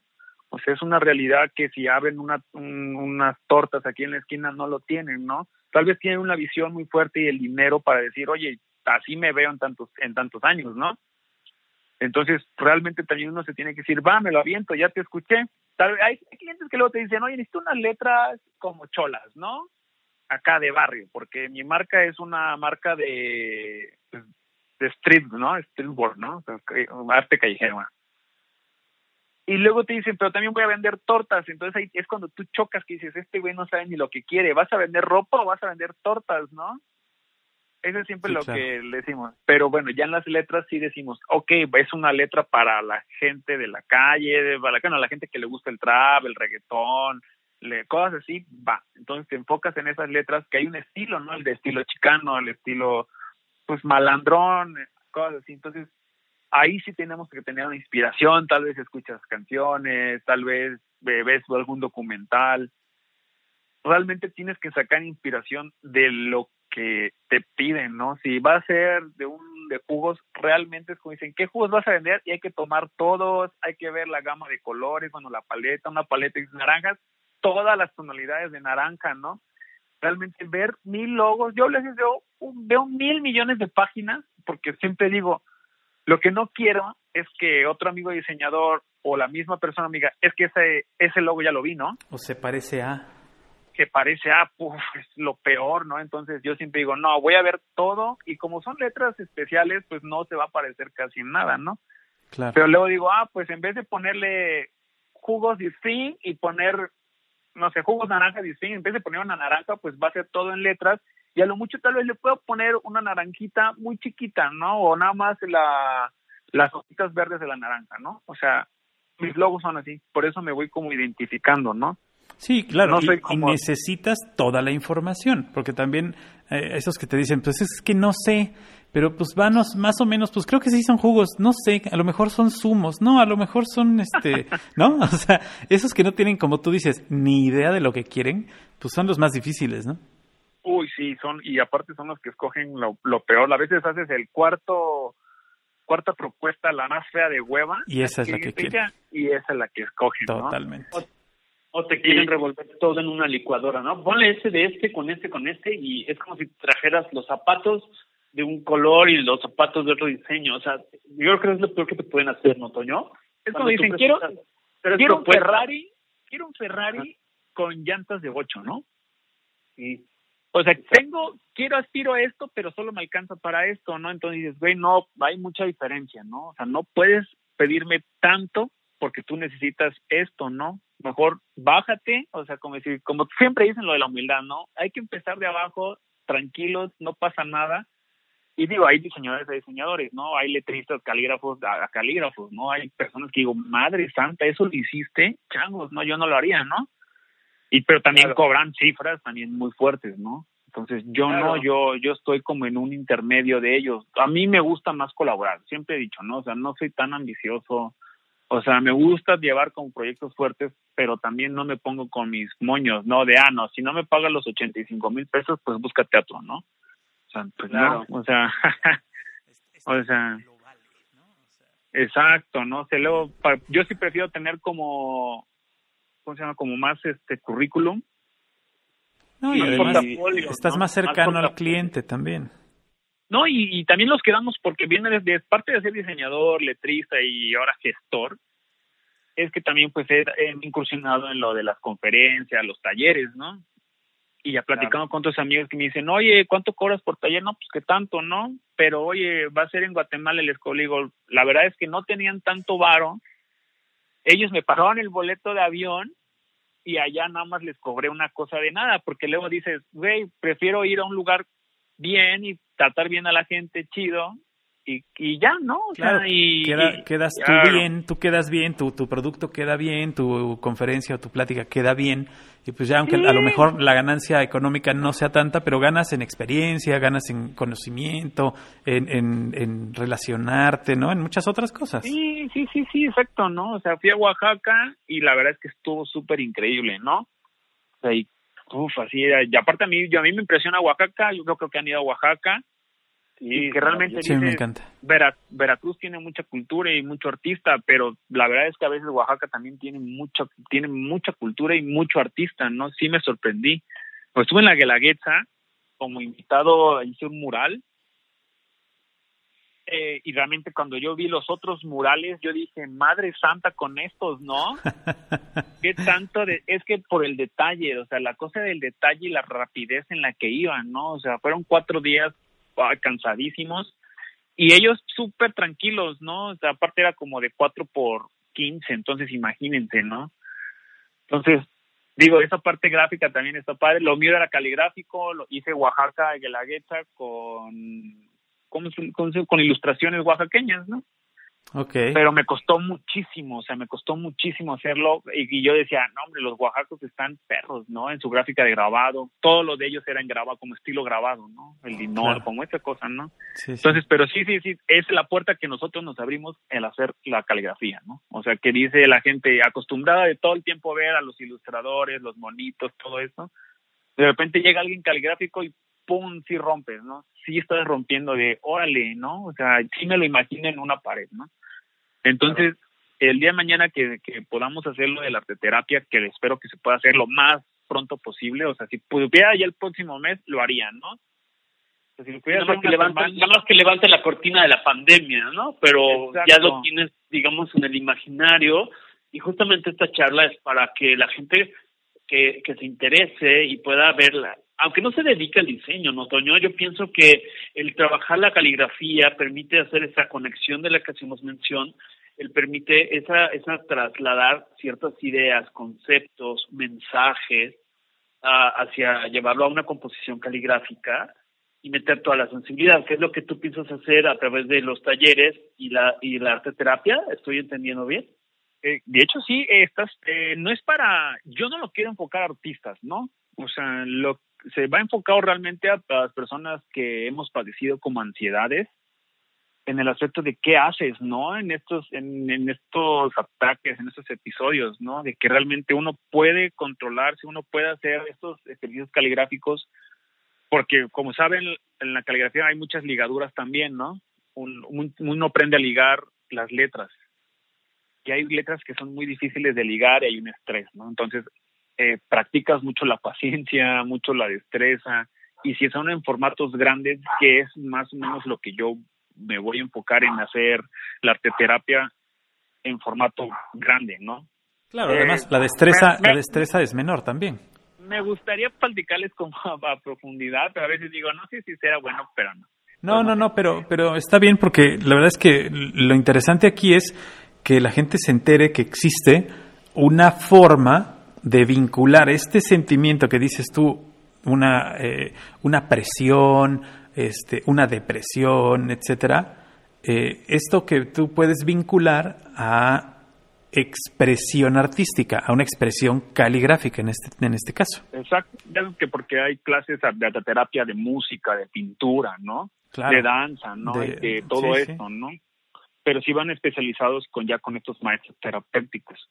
O sea, es una realidad que si abren una, unas tortas aquí en la esquina no lo tienen, ¿no? Tal vez tienen una visión muy fuerte y el dinero para decir, oye, así me veo en tantos, en tantos años, ¿no? Entonces, realmente también uno se tiene que decir, va, me lo aviento, ya te escuché. Tal vez hay, clientes que luego te dicen, oye, necesito unas letras como cholas, ¿no? Acá de barrio, porque mi marca es una marca de, pues, de street, ¿no? Streetboard, ¿no? Arte callejero. Y luego te dicen, pero también voy a vender tortas. Entonces ahí es cuando tú chocas que dices, este güey no sabe ni lo que quiere. ¿Vas a vender ropa o vas a vender tortas, no? Eso es siempre lo que le decimos. Pero bueno, ya en las letras sí decimos, ok, es una letra para la gente de la calle, para la, la gente que le gusta el trap, el reggaetón, le, cosas así, va. Entonces te enfocas en esas letras que hay un estilo, ¿no? El de estilo chicano, el estilo pues malandrón, cosas así. Entonces, ahí sí tenemos que tener una inspiración, tal vez escuchas canciones, tal vez ves algún documental. Realmente tienes que sacar inspiración de lo que te piden, ¿no? Si va a ser de un de jugos, realmente es como dicen, ¿qué jugos vas a vender? Y hay que tomar todos, hay que ver la gama de colores, bueno, la paleta, una paleta de naranjas, todas las tonalidades de naranja, ¿no? realmente ver mil logos. Yo les veo mil millones de páginas porque siempre digo, lo que no quiero es que otro amigo diseñador o la misma persona amiga, es que ese, ese logo ya lo vi, ¿no? O se parece a. Que parece a, puf, es lo peor, ¿no? Entonces yo siempre digo, no, voy a ver todo y como son letras especiales, pues no se va a parecer casi nada, ¿no? Claro. Pero luego digo, ah, pues en vez de ponerle jugos fin y poner no sé, jugos naranja diseño, en vez de poner una naranja, pues va a ser todo en letras y a lo mucho tal vez le puedo poner una naranjita muy chiquita, ¿no? O nada más la, las hojitas verdes de la naranja, ¿no? O sea, mis logos son así, por eso me voy como identificando, ¿no? Sí, claro, y, necesitas toda la información, porque también eh, esos que te dicen, pues es que no sé pero pues vanos más o menos, pues creo que sí son jugos, no sé, a lo mejor son zumos, no, a lo mejor son este, ¿no? O sea, esos que no tienen, como tú dices, ni idea de lo que quieren, pues son los más difíciles, ¿no? Uy, sí, son, y aparte son los que escogen lo, lo peor. A veces haces el cuarto, cuarta propuesta, la más fea de hueva. Y esa es la que quieren. Y esa es la que escogen, Totalmente. O, te quieren revolver todo en una licuadora, ¿no? Ponle ese de este con este con este y es como si trajeras los zapatos de un color y los zapatos de otro diseño. O sea, yo creo que es lo peor que te pueden hacer, ¿no, Toño? Es como dicen, quiero, quiero un Ferrari, quiero un Ferrari con llantas de ocho, ¿no? Sí. O sea, tengo, quiero, aspiro a esto, pero solo me alcanza para esto, ¿no? Entonces dices, güey, no, hay mucha diferencia, ¿no? O sea, no puedes pedirme tanto porque tú necesitas esto, ¿no? Mejor bájate, o sea, como decir, como siempre dicen lo de la humildad, ¿no? Hay que empezar de abajo, tranquilos, no pasa nada. Y digo, hay diseñadores a diseñadores, ¿no? Hay letristas, calígrafos a, calígrafos, ¿no? Hay personas que digo, madre santa, eso lo hiciste, changos, ¿no? Yo no lo haría, ¿no? Y pero también cobran cifras también muy fuertes, ¿no? Entonces yo no, yo yo estoy como en un intermedio de ellos. A mí me gusta más colaborar, siempre he dicho, ¿no? O sea, no soy tan ambicioso. O sea, me gusta llevar con proyectos fuertes, pero también no me pongo con mis moños, ¿no? De, ah, no, si no me pagan los 85 mil pesos, pues búscate otro, ¿no? O sea, pues no, o sea, o sea, exacto, ¿no? Se luego, yo sí prefiero tener como ¿cómo se llama? Como más este currículum. No, y, además estás más cercano al cliente también. No, y, también los quedamos porque viene desde parte de ser diseñador, letrista y ahora gestor, es que también pues he, incursionado en lo de las conferencias, los talleres, ¿no? Y ya platicando con otros amigos que me dicen, oye, ¿cuánto cobras por taller? No, pues que tanto, ¿no? Pero oye, va a ser en Guatemala el escuela. Digo, la verdad es que no tenían tanto varo ellos me pagaban el boleto de avión y allá nada más les cobré una cosa de nada, porque luego dices, güey, prefiero ir a un lugar bien y tratar bien a la gente chido y, y ya, ¿no? claro, y, quedas tú bien, tú quedas bien, tu, tu producto queda bien, tu conferencia o tu plática queda bien, y pues ya aunque a lo mejor la ganancia económica no sea tanta, pero ganas en experiencia, ganas en conocimiento, en, en, en relacionarte, ¿no? En muchas otras cosas. Sí, sí, sí, sí, exacto, ¿no? O sea, fui a Oaxaca y la verdad es que estuvo súper increíble, ¿no? O sea, y, uf, así, y aparte a mí, yo, a mí me impresiona Oaxaca, yo creo que han ido a Oaxaca, y que realmente sí. Veracruz tiene mucha cultura y mucho artista, pero la verdad es que a veces Oaxaca también tiene mucha, tiene mucha cultura y mucho artista, ¿no? Sí me sorprendí. Pues estuve en la Guelaguetza como invitado, hice un mural, eh, y realmente cuando yo vi los otros murales, yo dije, Madre Santa con estos, ¿no? ¿Qué tanto de, es que por el detalle, o sea, la cosa del detalle y la rapidez en la que iban, ¿no? O sea, fueron cuatro días cansadísimos y ellos súper tranquilos, ¿no? O sea, aparte era como de 4 por 15, entonces imagínense, ¿no? Entonces, digo, esa parte gráfica también está padre. Lo mío era caligráfico, lo hice Oaxaca, Guelaguetza con, con, con, con ilustraciones oaxaqueñas, ¿no? Okay. Pero me costó muchísimo, o sea, me costó muchísimo hacerlo y, yo decía, no, hombre, los oaxacos están perros, ¿no? En su gráfica de grabado, todo lo de ellos era en grabado, como estilo grabado, ¿no? El dinor, como esa cosa, ¿no? Entonces, pero sí, sí, sí, es la puerta que nosotros nos abrimos el hacer la caligrafía, ¿no? O sea, que dice la gente acostumbrada de todo el tiempo ver a los ilustradores, los monitos, todo eso, de repente llega alguien caligráfico y pum, sí rompes, ¿no? Sí estás rompiendo de, órale, ¿no? O sea, sí me lo imagino en una pared, ¿no? Entonces, el día de mañana que, que podamos hacerlo de la arteterapia, que espero que se pueda hacer lo más pronto posible, o sea, si pudiera ya el próximo mes, lo harían, ¿no? O si nada, más que levante, nada más que levante la cortina de la pandemia, ¿no? Pero ya lo tienes, digamos, en el imaginario y justamente esta charla es para que la gente que, que se interese y pueda verla, aunque no se dedique al diseño, ¿no, Toño? Yo pienso que el trabajar la caligrafía permite hacer esa conexión de la que hacemos mención, él permite esa, esa trasladar ciertas ideas, conceptos, mensajes hacia llevarlo a una composición caligráfica y meter toda la sensibilidad, que es lo que tú piensas hacer a través de los talleres y la y la arte terapia, ¿estoy entendiendo bien? Eh, de hecho sí, estas eh, no es para, yo no lo quiero enfocar a artistas, ¿no? O sea, lo, se va enfocado realmente a, las personas que hemos padecido como ansiedades en el aspecto de qué haces, ¿no? En estos, en, estos ataques, en estos episodios, ¿no? De que realmente uno puede controlarse, uno puede hacer estos ejercicios caligráficos, porque como saben, en la caligrafía hay muchas ligaduras también, ¿no? uno aprende a ligar las letras. Y hay letras que son muy difíciles de ligar y hay un estrés, ¿no? Entonces, eh, practicas mucho la paciencia, mucho la destreza, y si son en formatos grandes, que es más o menos lo que yo me voy a enfocar en hacer la arteterapia en formato grande, ¿no? Claro, además la destreza, la destreza es menor también. Me gustaría platicarles como a, profundidad, pero a veces digo, no sé si será bueno, pero no. No, no, no, pero, pero está bien porque la verdad es que lo interesante aquí es que la gente se entere que existe una forma de vincular este sentimiento que dices tú, una, eh, una presión, este, una depresión, etcétera, eh, esto que tú puedes vincular a expresión artística, a una expresión caligráfica en este, en este caso. Exacto, ya que porque hay clases de terapia de música, de pintura, ¿no? de danza, ¿no? De, todo esto, ¿no? Pero sí van especializados con ya con estos maestros terapéuticos.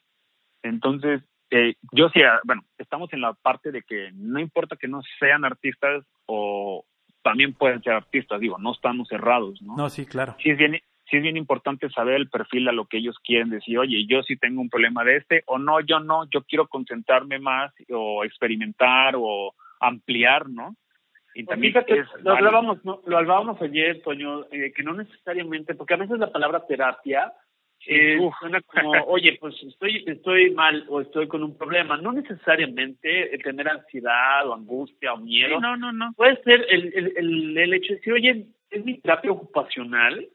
Entonces, eh, yo sí, ah, bueno, estamos en la parte de que no importa que no sean artistas o también pueden ser artistas, digo, no estamos cerrados, ¿no? No, sí, claro. Sí es bien, sí es bien importante saber el perfil a lo que ellos quieren decir, oye, yo sí tengo un problema de este, o no, yo no, yo quiero concentrarme más o experimentar o ampliar, ¿no? Y también lo hablábamos, lo hablábamos ayer, Toño, eh, que no necesariamente, porque a veces la palabra terapia eh, suena como, oye, pues estoy, estoy mal o estoy con un problema. No necesariamente tener ansiedad o angustia o miedo. no, no, no. Puede ser el, el, el, hecho de decir, oye, es mi terapia ocupacional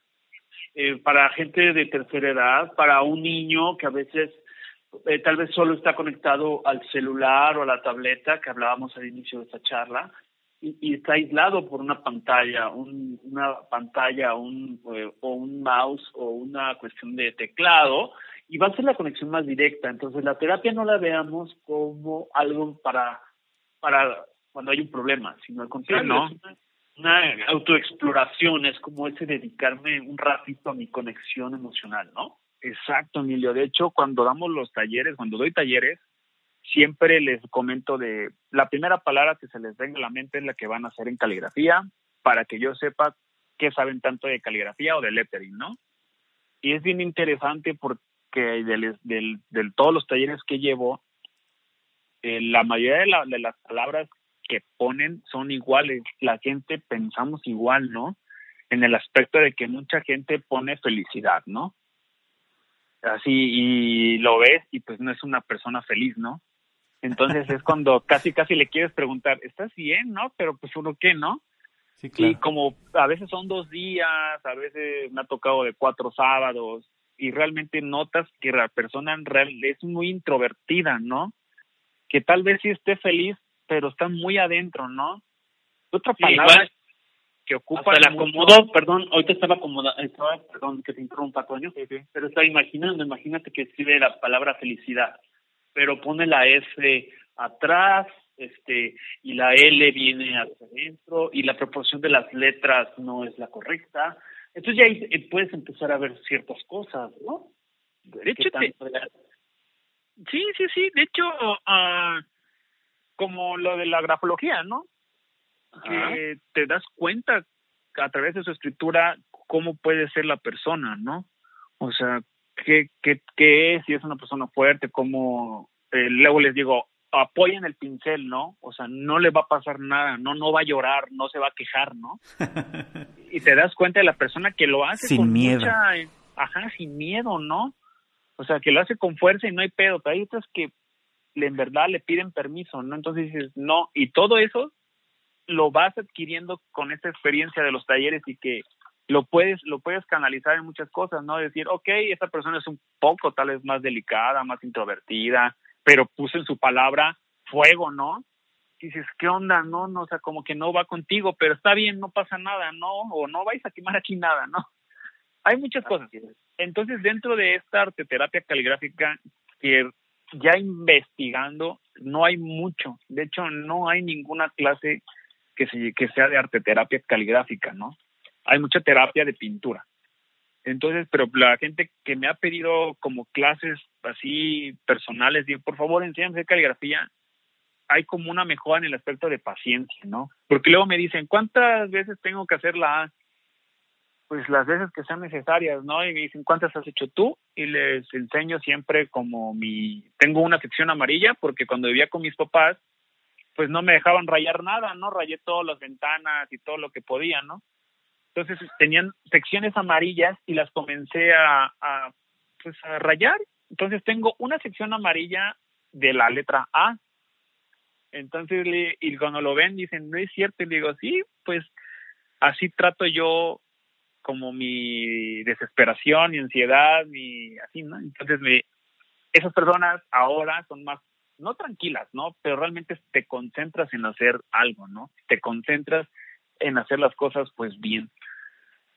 eh, para gente de tercera edad, para un niño que a veces eh, tal vez solo está conectado al celular o a la tableta que hablábamos al inicio de esta charla y, está aislado por una pantalla, un, una pantalla un, eh, o un mouse o una cuestión de teclado y va a ser la conexión más directa. Entonces la terapia no la veamos como algo para, para cuando hay un problema, sino al contrario, no. una, autoexploración, es como ese dedicarme un ratito a mi conexión emocional, ¿no? Exacto, Emilio. De hecho, cuando damos los talleres, cuando doy talleres, siempre les comento de la primera palabra que se les venga a la mente es la que van a hacer en caligrafía para que yo sepa qué saben tanto de caligrafía o de lettering, ¿no? Y es bien interesante porque de del, todos los talleres que llevo, eh, la mayoría de, de las palabras que ponen son iguales. La gente pensamos igual, ¿no? En el aspecto de que mucha gente pone felicidad, ¿no? Así, y lo ves y pues no es una persona feliz, ¿no? Entonces es cuando casi, casi le quieres preguntar, ¿estás bien, no? Pero pues uno qué, ¿no? Sí, claro. Y como a veces son dos días, a veces me ha tocado de cuatro sábados, y realmente notas que la persona en real es muy introvertida, ¿no? Que tal vez sí esté feliz, pero está muy adentro, ¿no? Otra palabra que ocupa el acomodo, perdón, ahorita estaba acomodado, estaba, perdón que te interrumpa, Toño, pero estaba imaginando, imagínate que escribe la palabra felicidad pero pone la F atrás, este, y la L viene hacia adentro, y la proporción de las letras no es la correcta. Entonces ya ahí eh, puedes empezar a ver ciertas cosas, ¿no? De hecho, sí, sí, sí, de hecho, uh, como lo de la grafología, ¿no? Que te das cuenta a través de su escritura cómo puede ser la persona, ¿no? O sea, qué, qué, qué es, si es una persona fuerte, cómo, eh, luego les digo, apoyen el pincel, ¿no? O sea, no le va a pasar nada, no, no va a llorar, no se va a quejar, ¿no? y te das cuenta de la persona que lo hace sin miedo. ajá, sin miedo, ¿no? O sea, que lo hace con fuerza y no hay pedo, pero hay otras que en verdad le piden permiso, ¿no? Entonces dices, no, y todo eso lo vas adquiriendo con esta experiencia de los talleres y que lo puedes lo puedes canalizar en muchas cosas, ¿no? Decir, ok, esta persona es un poco tal vez más delicada, más introvertida, pero puso en su palabra fuego, ¿no? Y dices, ¿qué onda? No, no, o sea, como que no va contigo, pero está bien, no pasa nada, ¿no? O no vais a quemar aquí nada, ¿no? Hay muchas cosas. Entonces, dentro de esta arte terapia caligráfica, que ya investigando, no hay mucho. De hecho, no hay ninguna clase que, se, que sea de arte terapia caligráfica, ¿no? Hay mucha terapia de pintura. Entonces, pero la gente que me ha pedido como clases así personales, digo, por favor, enséñame caligrafía, hay como una mejora en el aspecto de paciencia, ¿no? Porque luego me dicen, ¿cuántas veces tengo que hacer la A? Pues las veces que sean necesarias, ¿no? Y me dicen, ¿cuántas has hecho tú? Y les enseño siempre como mi... Tengo una sección amarilla porque cuando vivía con mis papás, pues no me dejaban rayar nada, ¿no? Rayé todas las ventanas y todo lo que podía, ¿no? Entonces tenían secciones amarillas y las comencé a, a, pues a rayar. Entonces tengo una sección amarilla de la letra A. Entonces, y cuando lo ven dicen, no es cierto. Y digo, sí, pues así trato yo como mi desesperación, y ansiedad, y así, ¿no? Entonces, me, esas personas ahora son más, no tranquilas, ¿no? Pero realmente te concentras en hacer algo, ¿no? Te concentras en hacer las cosas pues bien.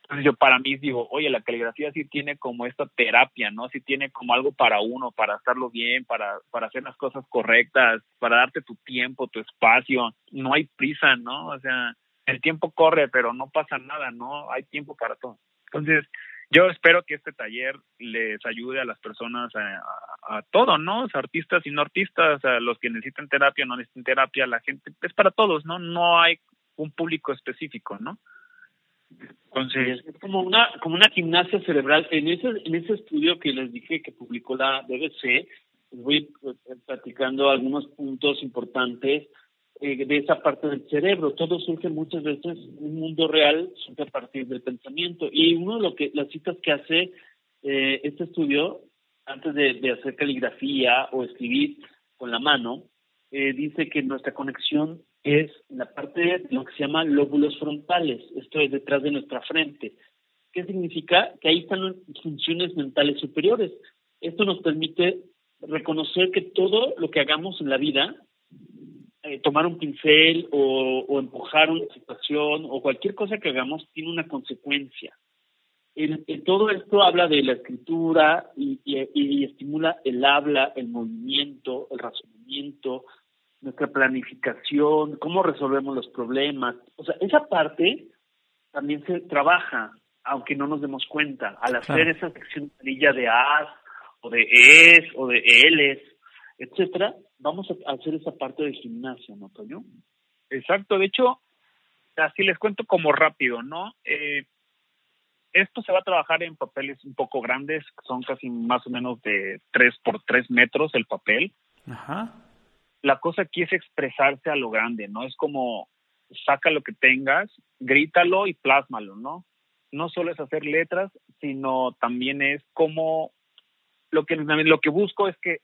Entonces yo para mí digo, oye, la caligrafía sí tiene como esta terapia, ¿no? Sí tiene como algo para uno, para hacerlo bien, para, para hacer las cosas correctas, para darte tu tiempo, tu espacio. No hay prisa, ¿no? O sea, el tiempo corre, pero no pasa nada, ¿no? Hay tiempo para todo. Entonces, yo espero que este taller les ayude a las personas a, a, todo, ¿no? O artistas y no artistas, a los que necesitan terapia, no necesitan terapia, la gente, es para todos, ¿no? No hay un público específico, ¿no? Entonces, es como una como una gimnasia cerebral. En ese en ese estudio que les dije que publicó la BBC, les voy pues, platicando algunos puntos importantes eh, de esa parte del cerebro. Todo surge muchas veces un mundo real surge a partir del pensamiento y uno de lo que las citas que hace eh, este estudio antes de, de hacer caligrafía o escribir con la mano eh, dice que nuestra conexión es la parte de lo que se llama lóbulos frontales, esto es detrás de nuestra frente. ¿Qué significa? Que ahí están funciones mentales superiores. Esto nos permite reconocer que todo lo que hagamos en la vida, eh, tomar un pincel o, o, empujar una situación o cualquier cosa que hagamos, tiene una consecuencia. El, todo esto habla de la escritura y, y, y estimula el habla, el movimiento, el razonamiento, nuestra planificación, cómo resolvemos los problemas. O sea, esa parte también se trabaja, aunque no nos demos cuenta. Al hacer esa sección de A's o de E's o de L's, etcétera, vamos a hacer esa parte de gimnasio, ¿no, Toño? Exacto. De hecho, así les cuento como rápido, ¿no? Eh, esto se va a trabajar en papeles un poco grandes, son casi más o menos de 3 por 3 metros el papel. Ajá la cosa aquí es expresarse a lo grande, ¿no? Es como saca lo que tengas, grítalo y plásmalo, ¿no? No solo es hacer letras, sino también es como lo que lo que busco es que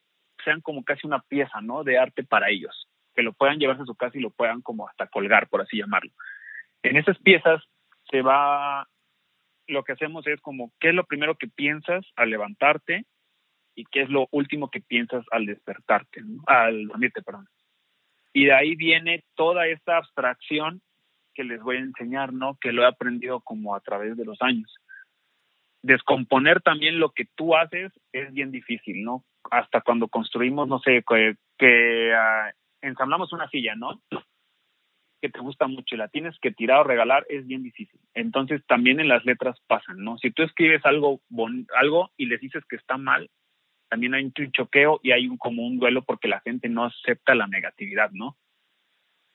sean como casi una pieza, ¿no? De arte para ellos, que lo puedan llevarse a su casa y lo puedan como hasta colgar, por así llamarlo. En esas piezas se va lo que hacemos es como qué es lo primero que piensas al levantarte, y qué es lo último que piensas al despertarte, al dormirte, perdón. Y de ahí viene toda esta abstracción que les voy a enseñar, ¿no? Que lo he aprendido como a través de los años. Descomponer también lo que tú haces es bien difícil, ¿no? Hasta cuando construimos, no sé, que, que uh, ensamblamos una silla, ¿no? que te gusta mucho y la tienes que tirar o regalar es bien difícil. Entonces también en las letras pasan, ¿no? Si tú escribes algo bon algo y les dices que está mal, también hay un choqueo y hay un como un duelo porque la gente no acepta la negatividad, ¿no?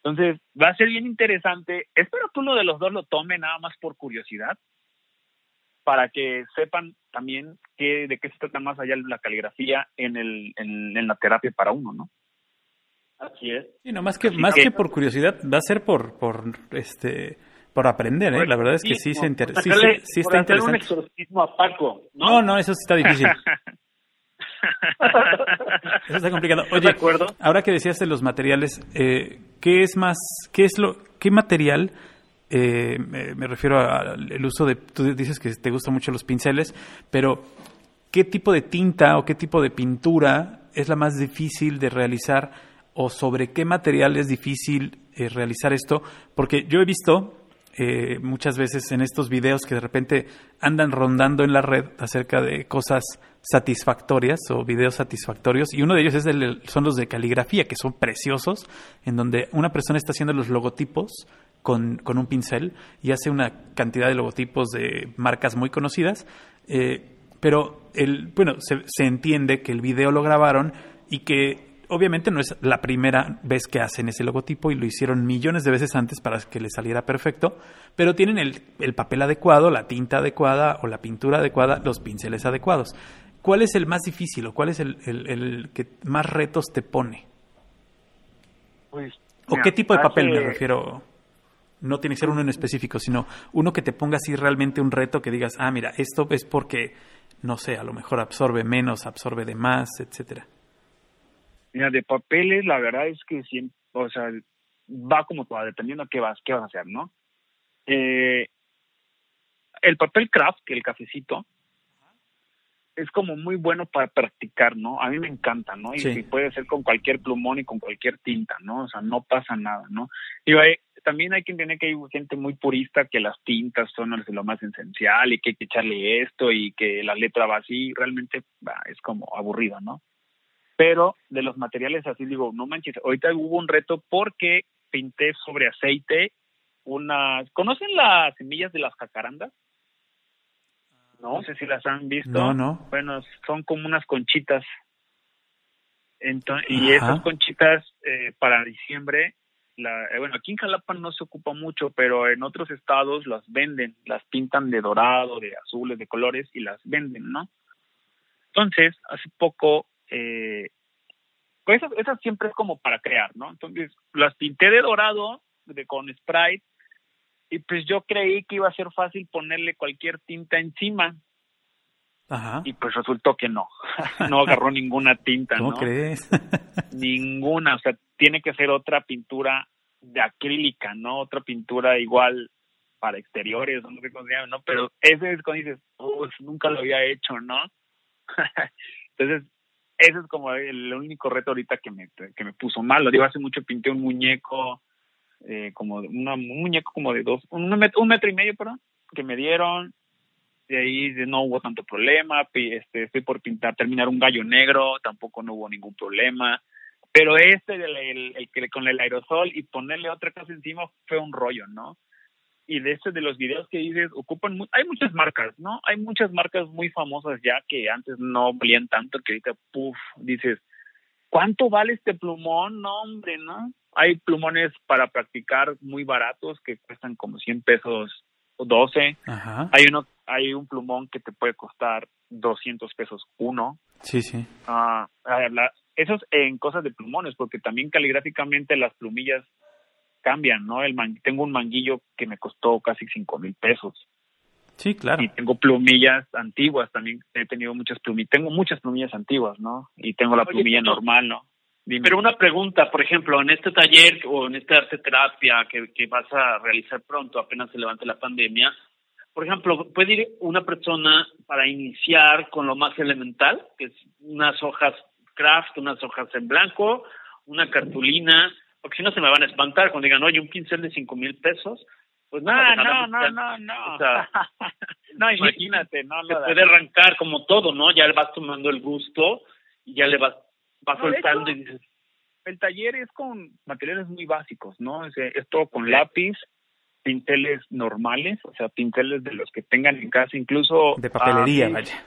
Entonces, va a ser bien interesante. Espero que uno de los dos lo tome nada más por curiosidad, para que sepan también qué, de qué se trata más allá de la caligrafía en, el, en, la terapia para uno, ¿no? Así es. Sí, no, más que, más que, por curiosidad, va a ser por, por este por aprender, ¿eh? La verdad es que sí, se inter sí, sí, está interesante. un exorcismo a Paco, ¿no? No, no, eso sí está difícil. Eso está complicado. Oye, ahora que decías de los materiales, eh, ¿qué es más, qué es lo, qué material? Eh, me, refiero al uso de, tú dices que te gustan mucho los pinceles, pero ¿qué tipo de tinta o qué tipo de pintura es la más difícil de realizar o sobre qué material es difícil eh, realizar esto? Porque yo he visto muchas veces en estos videos que de repente andan rondando en la red acerca de cosas satisfactorias o videos satisfactorios y uno de ellos es el, son los de caligrafía que son preciosos en donde una persona está haciendo los logotipos con, con un pincel y hace una cantidad de logotipos de marcas muy conocidas eh, pero el, bueno se, se entiende que el video lo grabaron y que obviamente no es la primera vez que hacen ese logotipo y lo hicieron millones de veces antes para que le saliera perfecto, pero tienen el, el, papel adecuado, la tinta adecuada o la pintura adecuada, los pinceles adecuados. ¿Cuál es el más difícil o cuál es el, el, el que más retos te pone? Pues, ¿O qué tipo de papel me refiero? No tiene que ser uno en específico, sino uno que te ponga así realmente un reto que digas, ah, mira, esto es porque, no sé, a lo mejor absorbe menos, absorbe de más, etcétera. Mira, de papeles, la verdad es que siempre, o sea, va como todo, dependiendo de qué vas, qué vas a hacer, ¿no? Eh, el papel craft, que el cafecito, es como muy bueno para practicar, ¿no? A mí me encanta, ¿no? Y, sí. puede ser con cualquier plumón y con cualquier tinta, ¿no? O sea, no pasa nada, ¿no? Y hay, también hay que entender que hay gente muy purista que las tintas son lo más esencial y que hay que echarle esto y que la letra va así, realmente bah, es como aburrido, ¿no? pero de los materiales así digo, no manches, ahorita hubo un reto porque pinté sobre aceite unas, ¿conocen las semillas de las jacarandas? No, no sé si las han visto. No, no. Bueno, son como unas conchitas. Entonces, y esas conchitas eh, para diciembre, la, eh, bueno, aquí en Jalapa no se ocupa mucho, pero en otros estados las venden, las pintan de dorado, de azules, de colores y las venden, ¿no? Entonces, hace poco eh, pues esas, esas siempre es como para crear, ¿no? Entonces las pinté de dorado, de con Sprite, y pues yo creí que iba a ser fácil ponerle cualquier tinta encima. Ajá. Y pues resultó que no, no agarró ninguna tinta, ¿Cómo ¿no? crees? ninguna, o sea, tiene que ser otra pintura de acrílica, ¿no? Otra pintura igual para exteriores, no sé cómo se llama, ¿no? Pero ese es cuando dices, pues nunca lo había hecho, ¿no? Entonces, ese es como el único reto ahorita que me, que me puso mal. Lo digo, hace mucho pinté un muñeco, eh, como una, un muñeco como de dos, un metro, un metro y medio, perdón, que me dieron. De ahí no hubo tanto problema. Este, estoy por pintar, terminar un gallo negro, tampoco no hubo ningún problema. Pero este, el, el, que con el aerosol y ponerle otra cosa encima fue un rollo, ¿no? y de este de los videos que dices ocupan mu hay muchas marcas no hay muchas marcas muy famosas ya que antes no valían tanto que ahorita puff dices cuánto vale este plumón no hombre no hay plumones para practicar muy baratos que cuestan como 100 pesos o 12 Ajá. hay uno hay un plumón que te puede costar 200 pesos uno sí sí uh, eso es en cosas de plumones porque también caligráficamente las plumillas cambian, ¿no? El man, tengo un manguillo que me costó casi cinco mil pesos. Sí, claro. Y tengo plumillas antiguas también. He tenido muchas plumillas. Tengo muchas plumillas antiguas, ¿no? Y tengo la plumilla normal, ¿no? Dime. Pero una pregunta, por ejemplo, en este taller o en esta arte terapia que, que vas a realizar pronto, apenas se levante la pandemia, por ejemplo, puede ir una persona para iniciar con lo más elemental, que es unas hojas craft, unas hojas en blanco, una cartulina, porque si no se me van a espantar cuando digan, oye, un pincel de cinco mil pesos. Pues no, no, no, no, no, no. O sea, no, imagínate, no, Se puede arrancar como todo, ¿no? Ya le vas tomando el gusto y ya le vas, vas No, soltando hecho, y dices, El taller es con materiales muy básicos, ¿no? Es, es todo con lápiz, pinceles normales, o sea, pinceles de los que tengan en casa, incluso... De papelería, ah, vaya.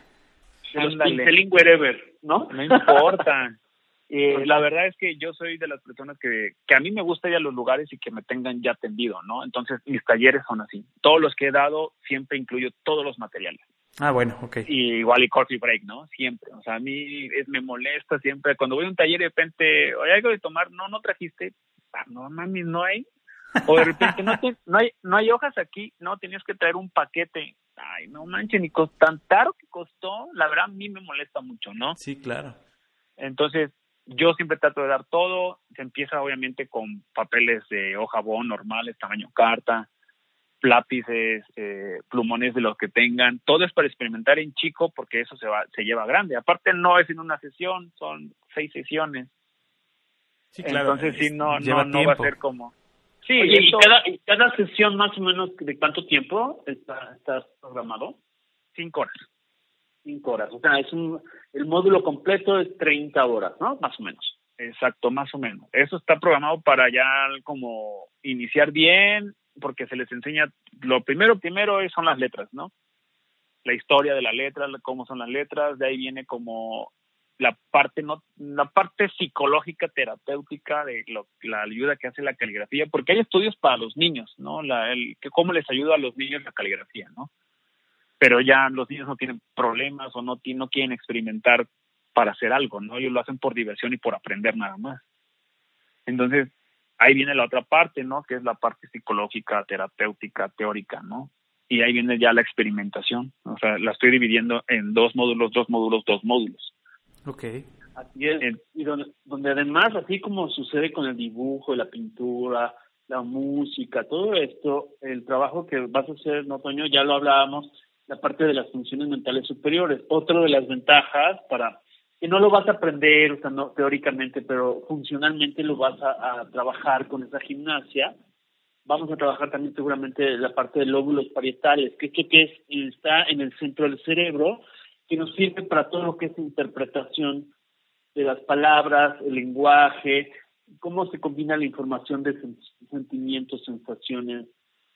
de los ándale. pinceling wherever, ¿no? No importa. Eh, la verdad es que yo soy de las personas que, que a mí me gusta ir a los lugares y que me tengan ya atendido, ¿no? Entonces, mis talleres son así. Todos los que he dado, siempre incluyo todos los materiales. Ah, bueno, ok. Y igual y coffee break, ¿no? Siempre. O sea, a mí es, me molesta siempre. Cuando voy a un taller y de repente, ¿hay algo de tomar? No, no trajiste. Ah, no, mami, no hay. O de repente, no, te, no, hay, no hay hojas aquí. No, tenías que traer un paquete. Ay, no manches, ni tan caro que costó. La verdad, a mí me molesta mucho, ¿no? Sí, claro. Entonces, yo siempre trato de dar todo. Se empieza obviamente con papeles de hoja bon normales, tamaño carta, lápices, eh, plumones de los que tengan. Todo es para experimentar en chico porque eso se va, se lleva grande. Aparte no es en una sesión, son seis sesiones. Sí, claro. Entonces sí, no, no, no va a ser como... Sí, Oye, ¿y cada, y cada sesión más o menos de cuánto tiempo está, está programado? cinco horas. Cinco horas. O sea, es un, el módulo completo es 30 horas, ¿no? Más o menos. Exacto, más o menos. Eso está programado para ya como iniciar bien, porque se les enseña, lo primero, primero son las letras, ¿no? La historia de la letra, cómo son las letras, de ahí viene como la parte no la parte psicológica terapéutica de lo, la ayuda que hace la caligrafía porque hay estudios para los niños no la el que cómo les ayuda a los niños la caligrafía no pero ya los niños no tienen problemas o no no quieren experimentar para hacer algo no ellos lo hacen por diversión y por aprender nada más. Entonces ahí viene la otra parte no que es la parte psicológica terapéutica teórica no y ahí viene ya la experimentación o sea la estoy dividiendo en dos módulos dos módulos dos módulos Ok. Así es, y donde, donde además, así como sucede con el dibujo, la pintura, la música, todo esto, el trabajo que vas a hacer, ¿no, Toño? Ya lo hablábamos, la parte de las funciones mentales superiores. Otra de las ventajas para que no lo vas a aprender, o sea, no teóricamente, pero funcionalmente lo vas a, a trabajar con esa gimnasia. Vamos a trabajar también seguramente la parte de lóbulos parietales, que esto que es, está en el centro del cerebro, que nos sirve para todo lo que es interpretación de las palabras, el lenguaje, cómo se combina la información de sentimientos, sensaciones,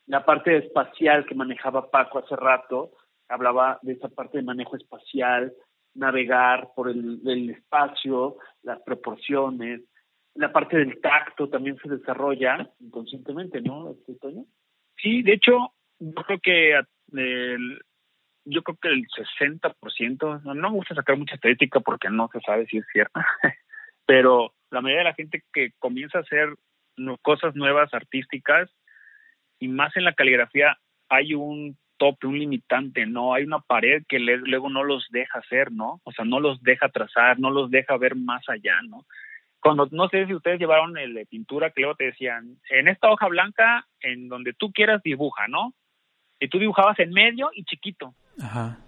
la parte espacial que manejaba Paco hace rato, hablaba de esa parte de manejo espacial, navegar por el, espacio, las proporciones, la parte del tacto también se desarrolla inconscientemente, ¿no, este, Sí, de hecho, yo creo que el, yo creo que el 60%, no, no me gusta sacar mucha estadística porque no se sabe si es cierta, pero la mayoría de la gente que comienza a hacer cosas nuevas artísticas y más en la caligrafía hay un tope, un limitante, ¿no? Hay una pared que luego no los deja hacer, ¿no? O sea, no los deja trazar, no los deja ver más allá, ¿no? Cuando, no sé si ustedes llevaron el de pintura que luego te decían, en esta hoja blanca, en donde tú quieras dibuja, ¿no? Y tú dibujabas en medio y chiquito. Ajá.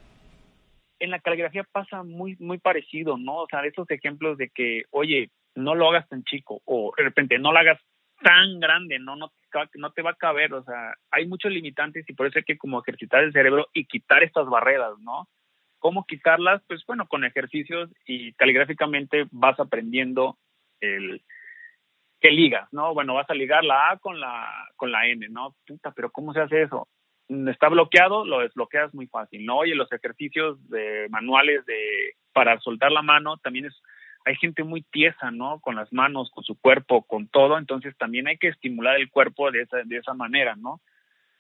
En la caligrafía pasa muy, muy parecido, ¿no? O sea, esos ejemplos de que, oye, no lo hagas tan chico, o de repente no lo hagas tan grande, no, no, no te va a caber, o sea, hay muchos limitantes y por eso hay que como ejercitar el cerebro y quitar estas barreras, ¿no? ¿Cómo quitarlas? Pues bueno, con ejercicios y caligráficamente vas aprendiendo el que ligas, ¿no? Bueno, vas a ligar la A con la con la N, ¿no? Puta, pero ¿cómo se hace eso? está bloqueado, lo desbloqueas muy fácil, ¿no? Oye, los ejercicios de manuales de para soltar la mano también es hay gente muy tiesa, ¿no? Con las manos, con su cuerpo, con todo, entonces también hay que estimular el cuerpo de esa de esa manera, ¿no?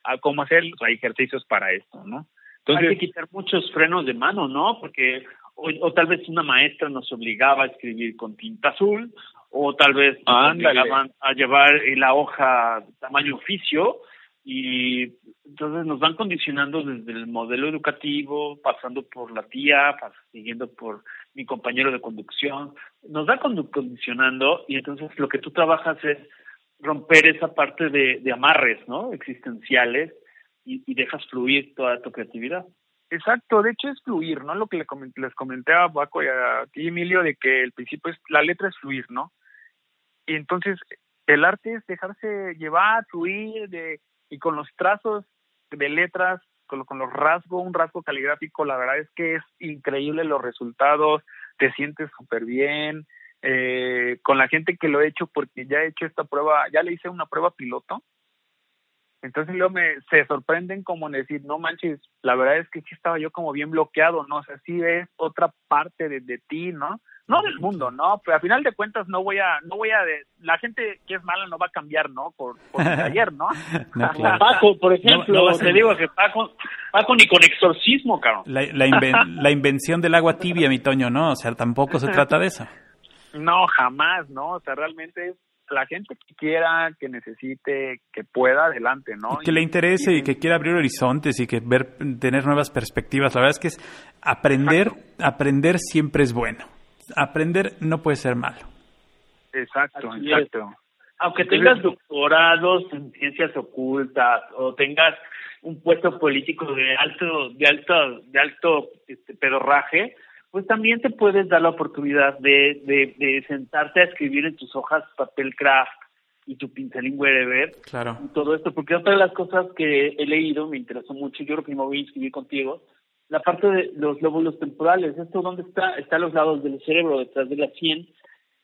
A cómo hacer hay ejercicios para esto, ¿no? Entonces, hay que quitar muchos frenos de mano, ¿no? Porque o, tal vez una maestra nos obligaba a escribir con tinta azul o tal vez nos obligaban a llevar la hoja tamaño oficio y entonces nos van condicionando desde el modelo educativo, pasando por la tía, siguiendo por mi compañero de conducción, nos va condicionando y entonces lo que tú trabajas es romper esa parte de, amarres, ¿no? Existenciales y, dejas fluir toda tu creatividad. Exacto, de hecho es fluir, ¿no? Lo que les comenté a Paco y a ti, Emilio, de que el principio es, la letra es fluir, ¿no? Y entonces el arte es dejarse llevar, fluir, de y con los trazos de letras, con, con los rasgos, un rasgo caligráfico, la verdad es que es increíble los resultados, te sientes súper bien, eh, con la gente que lo he hecho, porque ya he hecho esta prueba, ya le hice una prueba piloto, entonces luego me, se sorprenden como en decir, no manches, la verdad es que sí estaba yo como bien bloqueado, ¿no? O sea, sí es otra parte de, de ti, ¿no? No del mundo, ¿no? Pero a final de cuentas no voy a, no voy a, de, la gente que es mala no va a cambiar, ¿no? Por, por ayer, ¿no? Paco, por ejemplo, te digo que Paco, Paco ni con exorcismo, cabrón. La, la, invención del agua tibia, mi Toño, ¿no? O sea, tampoco se trata de eso. No, jamás, ¿no? O sea, realmente es la gente que quiera, que necesite, que pueda, adelante, ¿no? que le interese y, que quiera abrir horizontes y que ver, tener nuevas perspectivas. La verdad es que es aprender, aprender siempre es bueno aprender no puede ser malo. Exacto, exacto. Aunque tengas doctorados en ciencias ocultas o tengas un puesto político de alto, de alto, de alto este, pedorraje, pues también te puedes dar la oportunidad de, de, de sentarte a escribir en tus hojas papel craft y tu pincelín wherever claro. y todo esto, porque otra de las cosas que he leído me interesó mucho, yo creo que me voy a inscribir contigo, la parte de los lóbulos temporales. ¿Esto dónde está? Está a los lados del cerebro, detrás de la sien.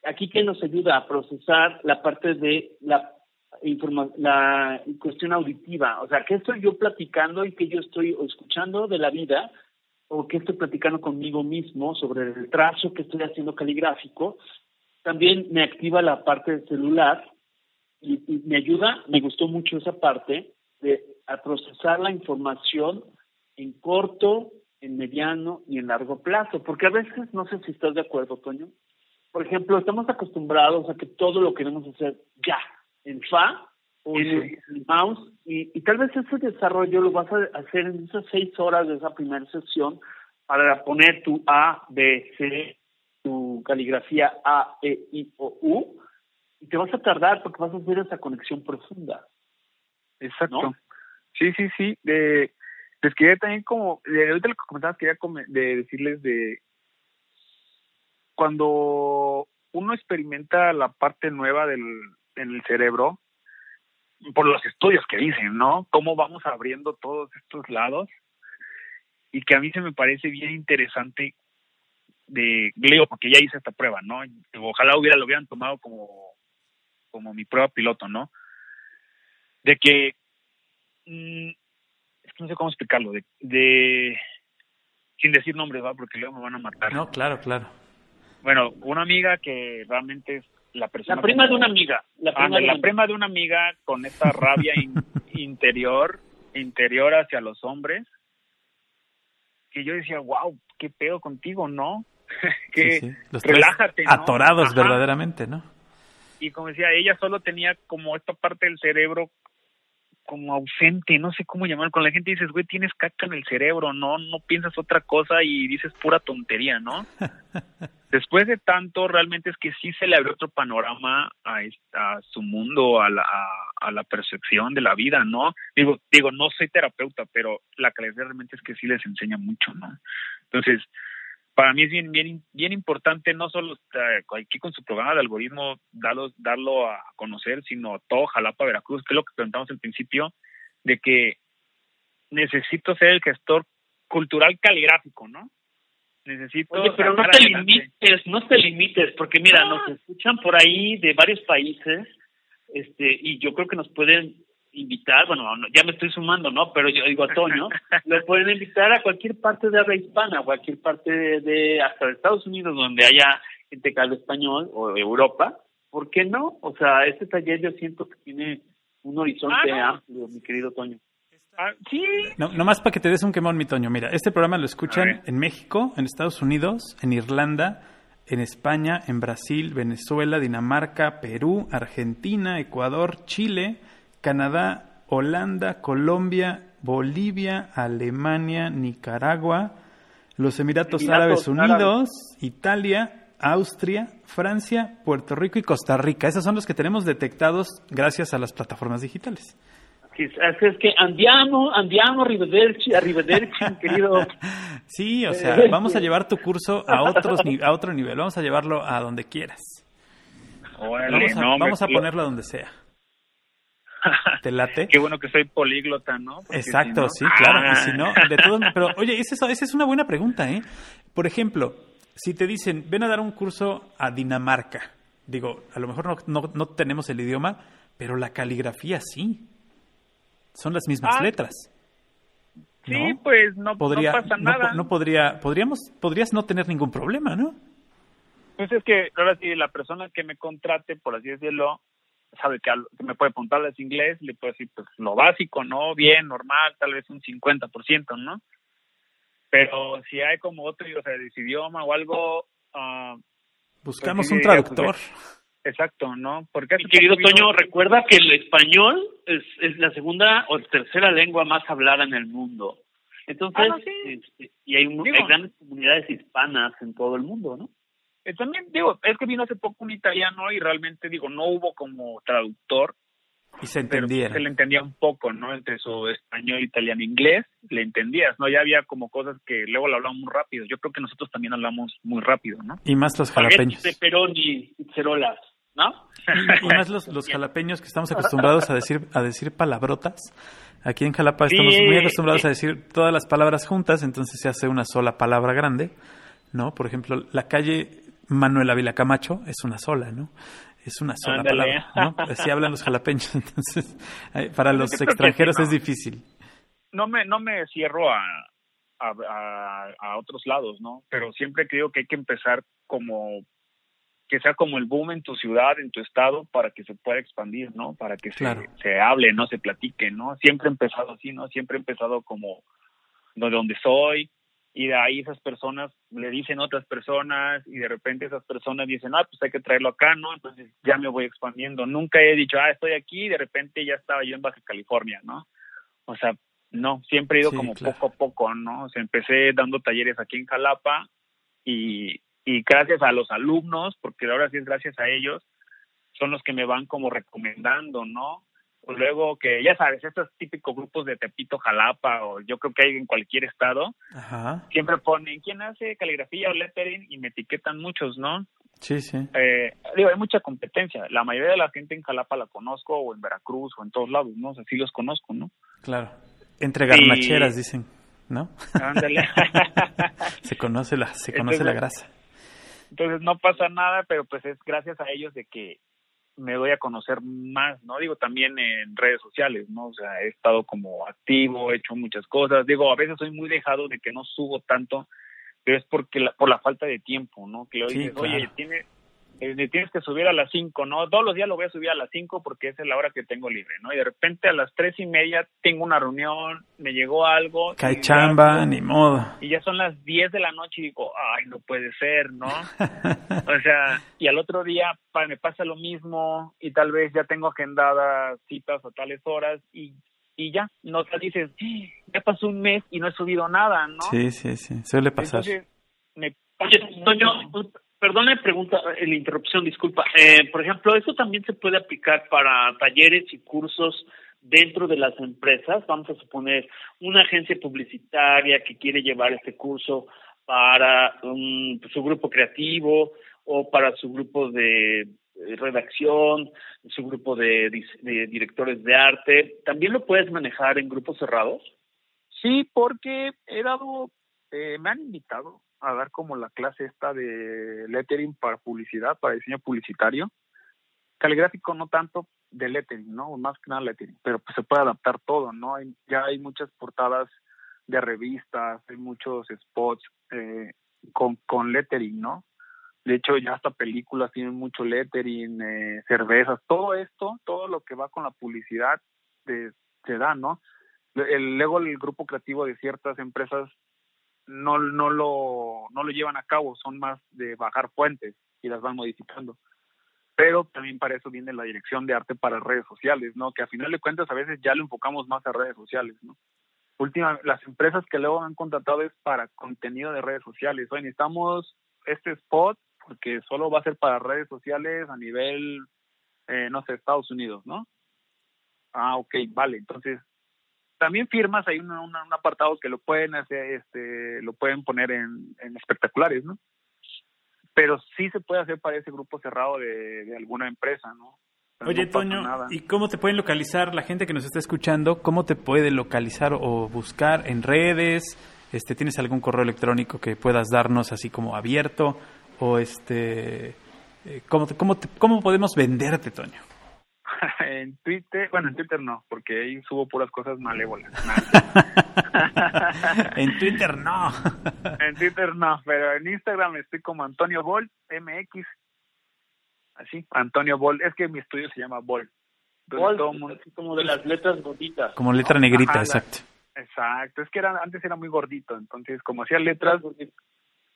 Aquí que nos ayuda a procesar la parte de la la cuestión auditiva, o sea, qué estoy yo platicando y qué yo estoy escuchando de la vida o qué estoy platicando conmigo mismo sobre el trazo que estoy haciendo caligráfico. También me activa la parte celular y, me ayuda, me gustó mucho esa parte de procesar la información en corto, en mediano y en largo plazo, porque a veces no sé si estás de acuerdo, Toño. Por ejemplo, estamos acostumbrados a que todo lo queremos hacer ya, en fa o en el mouse y, tal vez ese desarrollo lo vas a hacer en esas seis horas de esa primera sesión para poner tu A, B, C, tu caligrafía A, E, I, O, U y te vas a tardar porque vas a hacer esa conexión profunda. Exacto. Sí, sí, sí. De, les quería también como, de, ahorita lo que comentabas, quería de decirles de cuando uno experimenta la parte nueva del, en cerebro, por los estudios que dicen, ¿no? Cómo vamos abriendo todos estos lados y que a mí se me parece bien interesante de Leo, porque ya hice esta prueba, ¿no? Ojalá hubiera lo hubieran tomado como como mi prueba piloto, ¿no? De que mm, que no sé cómo explicarlo, de, de sin decir nombres, ¿va? Porque luego me van a matar. No, claro, claro. Bueno, una amiga que realmente es la persona. La prima de una amiga. La prima, de, la prima de una amiga con esta rabia interior, interior hacia los hombres. Que yo decía, wow, qué pedo contigo, ¿no? que relájate. Atorados verdaderamente, ¿no? Y como decía, ella solo tenía como esta parte del cerebro como ausente, no sé cómo llamar, con la gente dices, güey, tienes caca en el cerebro, no, no piensas otra cosa y dices pura tontería, ¿no? Después de tanto, realmente es que sí se le abrió otro panorama a, a su mundo, a la, a, la percepción de la vida, ¿no? Digo, digo, no soy terapeuta, pero la calidad realmente es que sí les enseña mucho, ¿no? Entonces, para mí es bien bien bien importante no solo aquí con su programa de algoritmo darlo darlo a conocer sino todo Jalapa Veracruz que es lo que preguntamos al principio de que necesito ser el gestor cultural caligráfico no necesito Oye, pero no te limites no te limites porque mira nos escuchan por ahí de varios países este y yo creo que nos pueden invitar, bueno, ya me estoy sumando, ¿no? Pero yo digo a Toño, lo pueden invitar a cualquier parte de habla hispana, cualquier parte de, hasta de Estados Unidos donde haya gente que hable español o Europa, ¿por qué no? O sea, este taller yo siento que tiene un horizonte ah, amplio, mi querido Toño. Ah, sí. No, nomás para que te des un quemón, mi Toño. Mira, este programa lo escuchan en México, en Estados Unidos, en Irlanda, en España, en Brasil, Venezuela, Dinamarca, Perú, Argentina, Ecuador, Chile, Canadá, Holanda, Colombia, Bolivia, Alemania, Nicaragua, los Emiratos, Árabes Unidos, Italia, Austria, Francia, Puerto Rico y Costa Rica. Esos son los que tenemos detectados gracias a las plataformas digitales. Así es que andiamo, andiamo, arrivederci, arrivederci, querido. Sí, o sea, vamos a llevar tu curso a, otros, a otro nivel, vamos a llevarlo a donde quieras. vamos a, vamos a ponerlo donde sea. ¿Te late? Qué bueno que soy políglota, ¿no? Exacto, sí, claro. Y si no, de todo, pero oye, esa es una buena pregunta, ¿eh? Por ejemplo, si te dicen, ven a dar un curso a Dinamarca, digo, a lo mejor no, no, tenemos el idioma, pero la caligrafía sí. Son las mismas ah. letras. Sí, pues no, podría, pasa nada. No, podría, podríamos, podrías no tener ningún problema, ¿no? Pues es que ahora sí, la persona que me contrate, por así decirlo, sabe que, me puede es inglés, le puedo decir pues lo básico, ¿no? Bien, normal, tal vez un 50%, ¿no? Pero si hay como otro, o sea, de idioma o algo... Uh, Buscamos un traductor. exacto, ¿no? Porque Mi querido Toño, recuerda que el español es, es la segunda o tercera lengua más hablada en el mundo. Entonces, ah, este, y hay, hay grandes comunidades hispanas en todo el mundo, ¿no? Eh, también digo, es que vino hace poco un italiano y realmente digo, no hubo como traductor. Y se entendía. Se le entendía un poco, ¿no? Entre su español, italiano, inglés, le entendías, ¿no? Ya había como cosas que luego lo hablamos muy rápido. Yo creo que nosotros también hablamos muy rápido, ¿no? Y más los jalapeños. De Perón y Cerolas, ¿no? Y, más los, los jalapeños que estamos acostumbrados a decir, a decir palabrotas. Aquí en Jalapa estamos muy acostumbrados a decir todas las palabras juntas, entonces se hace una sola palabra grande, ¿no? Por ejemplo, la calle Manuel Ávila Camacho es una sola, ¿no? Es una sola palabra, ¿no? Así hablan los jalapeños, entonces para los extranjeros es difícil. No me, no me cierro a, a, a, otros lados, ¿no? Pero siempre creo que hay que empezar como que sea como el boom en tu ciudad, en tu estado, para que se pueda expandir, ¿no? Para que se, se hable, no se platique, ¿no? Siempre he empezado así, ¿no? Siempre he empezado como de donde soy, y de ahí esas personas le dicen otras personas y de repente esas personas dicen, ah, pues hay que traerlo acá, ¿no? Entonces ya me voy expandiendo. Nunca he dicho, ah, estoy aquí y de repente ya estaba yo en Baja California, ¿no? O sea, no, siempre he ido como poco a poco, ¿no? O sea, empecé dando talleres aquí en Jalapa y, y gracias a los alumnos, porque ahora sí es gracias a ellos, son los que me van como recomendando, ¿no? Pues luego que, ya sabes, estos típicos grupos de Tepito, Jalapa, o yo creo que hay en cualquier estado, siempre ponen, ¿quién hace caligrafía o lettering? Y me etiquetan muchos, ¿no? Sí, sí. Eh, digo, hay mucha competencia. La mayoría de la gente en Jalapa la conozco, o en Veracruz, o en todos lados, ¿no? O sea, sí los conozco, ¿no? Claro. Entre garnacheras, dicen, ¿no? Ándale. se conoce la, se conoce la grasa. Entonces no pasa nada, pero pues es gracias a ellos de que me doy a conocer más, ¿no? Digo, también en redes sociales, ¿no? O sea, he estado como activo, he hecho muchas cosas. Digo, a veces soy muy dejado de que no subo tanto, pero es porque la, por la falta de tiempo, ¿no? Que hoy oye, tiene, eh, tienes que subir a las 5, ¿no? Todos los días lo voy a subir a las 5 porque esa es la hora que tengo libre, ¿no? Y de repente a las tres y media tengo una reunión, me llegó algo. Cae chamba, ni modo. Y ya son las 10 de la noche y digo, ay, no puede ser, ¿no? o sea, y al otro día me pasa lo mismo y tal vez ya tengo agendadas citas a tales horas y y ya, no te dices, ya pasó un mes y no he subido nada, ¿no? Sí, sí, sí, suele pasar. Entonces, me... Oye, Toño, Perdone, pregunta, eh, la interrupción, disculpa. Eh, por ejemplo, ¿eso también se puede aplicar para talleres y cursos dentro de las empresas? Vamos a suponer una agencia publicitaria que quiere llevar este curso para su grupo creativo o para su grupo de redacción, su grupo de, directores de arte. ¿También lo puedes manejar en grupos cerrados? Sí, porque he dado, eh, me han invitado a dar como la clase esta de lettering para publicidad, para diseño publicitario. Caligráfico no tanto de lettering, ¿no? Más que nada lettering, pero pues se puede adaptar todo, ¿no? Ya hay muchas portadas de revistas, hay muchos spots eh, con, con lettering, ¿no? De hecho, ya hasta películas tienen mucho lettering, eh, cervezas, todo esto, todo lo que va con la publicidad de, se da, ¿no? El, luego el grupo creativo de ciertas empresas no, no, lo, no lo llevan a cabo, son más de bajar fuentes y las van modificando. Pero también para eso viene la dirección de arte para redes sociales, ¿no? Que a final de cuentas a veces ya lo enfocamos más a redes sociales, ¿no? Última, las empresas que luego han contratado es para contenido de redes sociales. Oye, necesitamos este spot porque solo va a ser para redes sociales a nivel, eh, no sé, Estados Unidos, ¿no? Ah, ok, vale. Entonces, también firmas hay un, apartado que lo pueden hacer, este, lo pueden poner en, espectaculares, ¿no? Pero sí se puede hacer para ese grupo cerrado de, alguna empresa, ¿no? Oye, Toño, ¿y cómo te pueden localizar la gente que nos está escuchando? ¿Cómo te puede localizar o buscar en redes? Este, ¿Tienes algún correo electrónico que puedas darnos así como abierto? ¿O este, eh, ¿cómo, cómo, cómo podemos venderte, Toño? en Twitter, bueno, en Twitter no, porque ahí subo puras cosas malévolas. en Twitter no. en Twitter no, pero en Instagram estoy como Antonio Bol, MX. Así, Antonio Bol. Es que mi estudio se llama Bol. Bol, como de las letras gorditas. Como letra negrita, exacto. exacto, es que era, antes era muy gordito, entonces como hacía letras...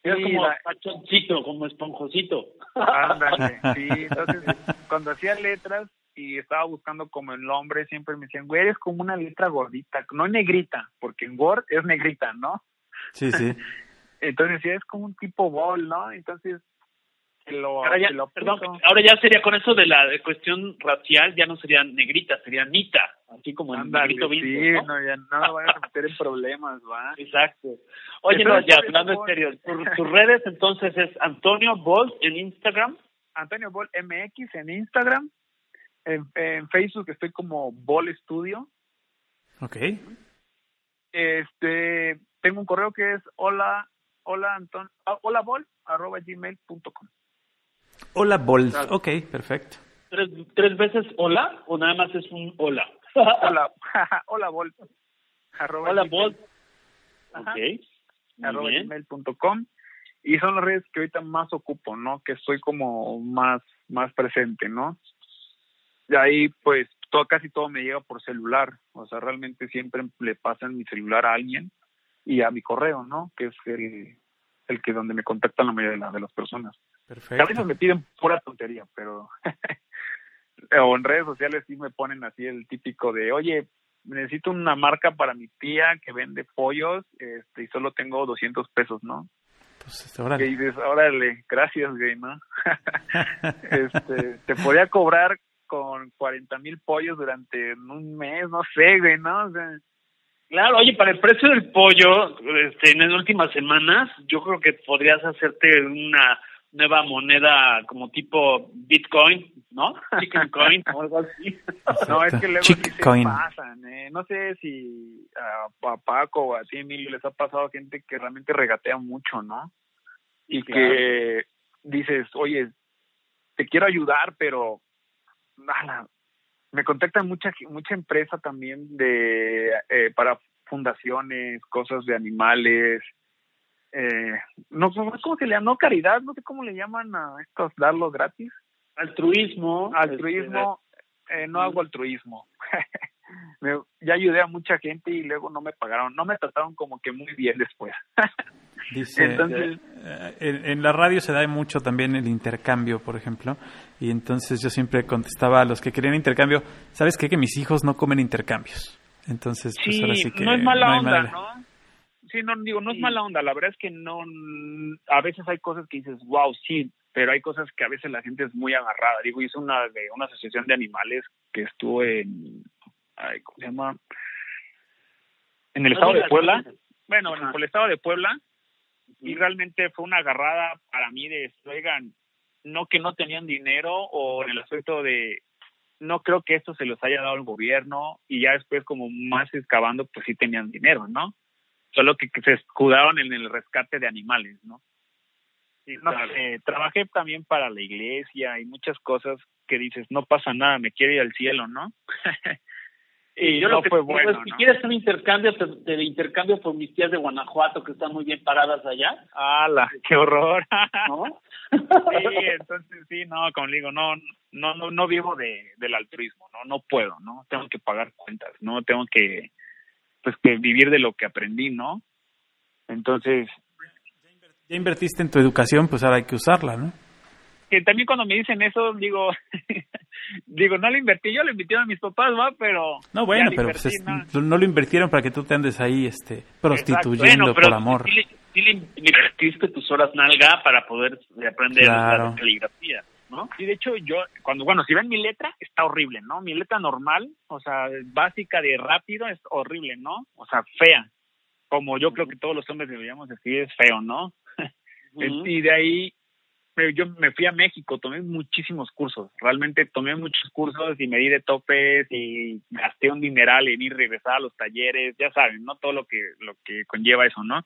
Era como pachoncito, como esponjosito. Ándale, sí, entonces cuando hacía letras y estaba buscando como el nombre, siempre me decían, güey, eres como una letra gordita, no negrita, porque en Word es negrita, ¿no? Sí, sí. Entonces sí es como un tipo bol, ¿no? Entonces lo, ahora, ya, perdón, ahora ya sería con eso de la cuestión racial, ya no sería negrita, sería nita, así como en negrito Sí, ¿no? ya no me vayas a meter en problemas, ¿va? Exacto. Oye, no, ya hablando en serio, tus redes entonces es Antonio Bol en Instagram. Antonio Bol MX en Instagram en, Facebook estoy como Ball Studio. Ok. Este, tengo un correo que es hola, hola Anton, ah, hola bol, arroba gmail.com. Hola Bolt, ok, perfecto. ¿Tres, ¿Tres veces hola o nada más es un hola? hola, hola bol, arroba hola bol. Ok. Arroba gmail.com. Y son las redes que ahorita más ocupo, ¿no? Que estoy como más, más presente, ¿no? Y ahí, pues, todo, casi todo me llega por celular. O sea, realmente siempre le pasan mi celular a alguien y a mi correo, ¿no? Que es el, el que donde me contactan la mayoría de, de las personas. Perfecto. A veces me piden pura tontería, pero o en redes sociales sí me ponen así el típico de, oye, necesito una marca para mi tía que vende pollos este, y solo tengo 200 pesos, ¿no? Pues, órale. Y dices, órale, gracias, güey, ¿no? este, te podía cobrar con 40 mil pollos durante un mes, no sé, güey, ¿no? O sea, Claro, oye, para el precio del pollo, este, en las últimas semanas, yo creo que podrías hacerte una nueva moneda como tipo Bitcoin, ¿no? Chicken Coin o algo así. No, es que luego sí se pasan, ¿eh? No sé si a, a, Paco o a ti, Emilio, les ha pasado gente que realmente regatea mucho, ¿no? Y claro. que dices, oye, te quiero ayudar, pero nada, me contacta mucha mucha empresa también de eh, para fundaciones, cosas de animales, eh, no cómo se le llama, no caridad, no sé cómo le llaman a estos darlo gratis. Altruismo. Altruismo, eh, no hago altruismo. me, ya ayudé a mucha gente y luego no me pagaron, no me trataron como que muy bien después. Dice, entonces, eh, en, en, la radio se da mucho también el intercambio, por ejemplo, y entonces yo siempre contestaba a los que querían intercambio, ¿sabes qué? Que mis hijos no comen intercambios. Entonces, pues sí, ahora sí que no es mala no onda. ¿no? Sí, no digo, no es mala onda, la verdad es que no, a veces hay cosas que dices, wow, sí, pero hay cosas que a veces la gente es muy agarrada. Digo, hice una de una asociación de animales que estuvo en, ay, ¿cómo se llama? En el estado de Puebla. Bueno, en el estado de Puebla, y realmente fue una agarrada para mí de, oigan, no que no tenían dinero o en el aspecto de, no creo que esto se los haya dado el gobierno y ya después como más excavando, pues sí tenían dinero, ¿no? Solo que, que se escudaron en el rescate de animales, ¿no? Y no sé, trabajé también para la iglesia y muchas cosas que dices, no pasa nada, me quiero ir al cielo, ¿no? y yo no lo que fue bueno, es, si ¿no? quieres un intercambio, te, te, intercambio por mis tías de Guanajuato que están muy bien paradas allá. ¡Hala! ¡Qué horror! ¿No? sí, entonces sí, no, como digo, no, no, no, no vivo de, del altruismo, no, no puedo, ¿no? Tengo que pagar cuentas, ¿no? Tengo que, pues, que vivir de lo que aprendí, ¿no? Entonces... Ya invertiste en tu educación, pues ahora hay que usarla, ¿no? Que también cuando me dicen eso, digo, digo, no lo invertí, yo lo invertí a mis papás, ¿va? Pero... No, bueno, pero invertí, pues es, ¿no? no lo invirtieron para que tú te andes ahí este, prostituyendo bueno, por amor. Sí, sí le invertiste tus horas nalga para poder aprender Claro. la caligrafía, ¿no? Y de hecho yo, cuando, bueno, si ven mi letra, está horrible, ¿no? Mi letra normal, o sea, básica de rápido, es horrible, ¿no? O sea, fea. Como yo creo que todos los hombres deberíamos decir, es feo, ¿no? Y de ahí yo me fui a México, tomé muchísimos cursos, realmente tomé muchos cursos y me di de topes y gasté un dineral en ir y regresar a los talleres, ya saben, ¿no? Todo lo que, lo que conlleva eso, ¿no?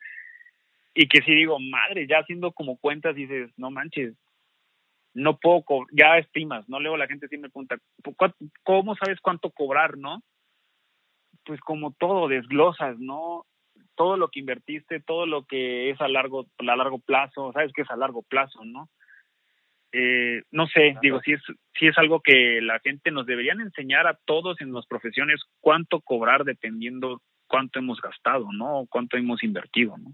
Y que si digo, madre, ya haciendo como cuentas dices, no manches, no puedo, co- ya estimas, ¿no? Luego la gente sí me pregunta, "¿Cu- ¿cómo sabes cuánto cobrar, no? Pues como todo, desglosas, ¿no? Todo lo que invertiste, todo lo que es a largo, a largo plazo, sabes que es a largo plazo, ¿no? Eh, no sé, digo, si es, si es algo que la gente nos deberían enseñar a todos en las profesiones cuánto cobrar dependiendo cuánto hemos gastado, ¿no? Cuánto hemos invertido, ¿no?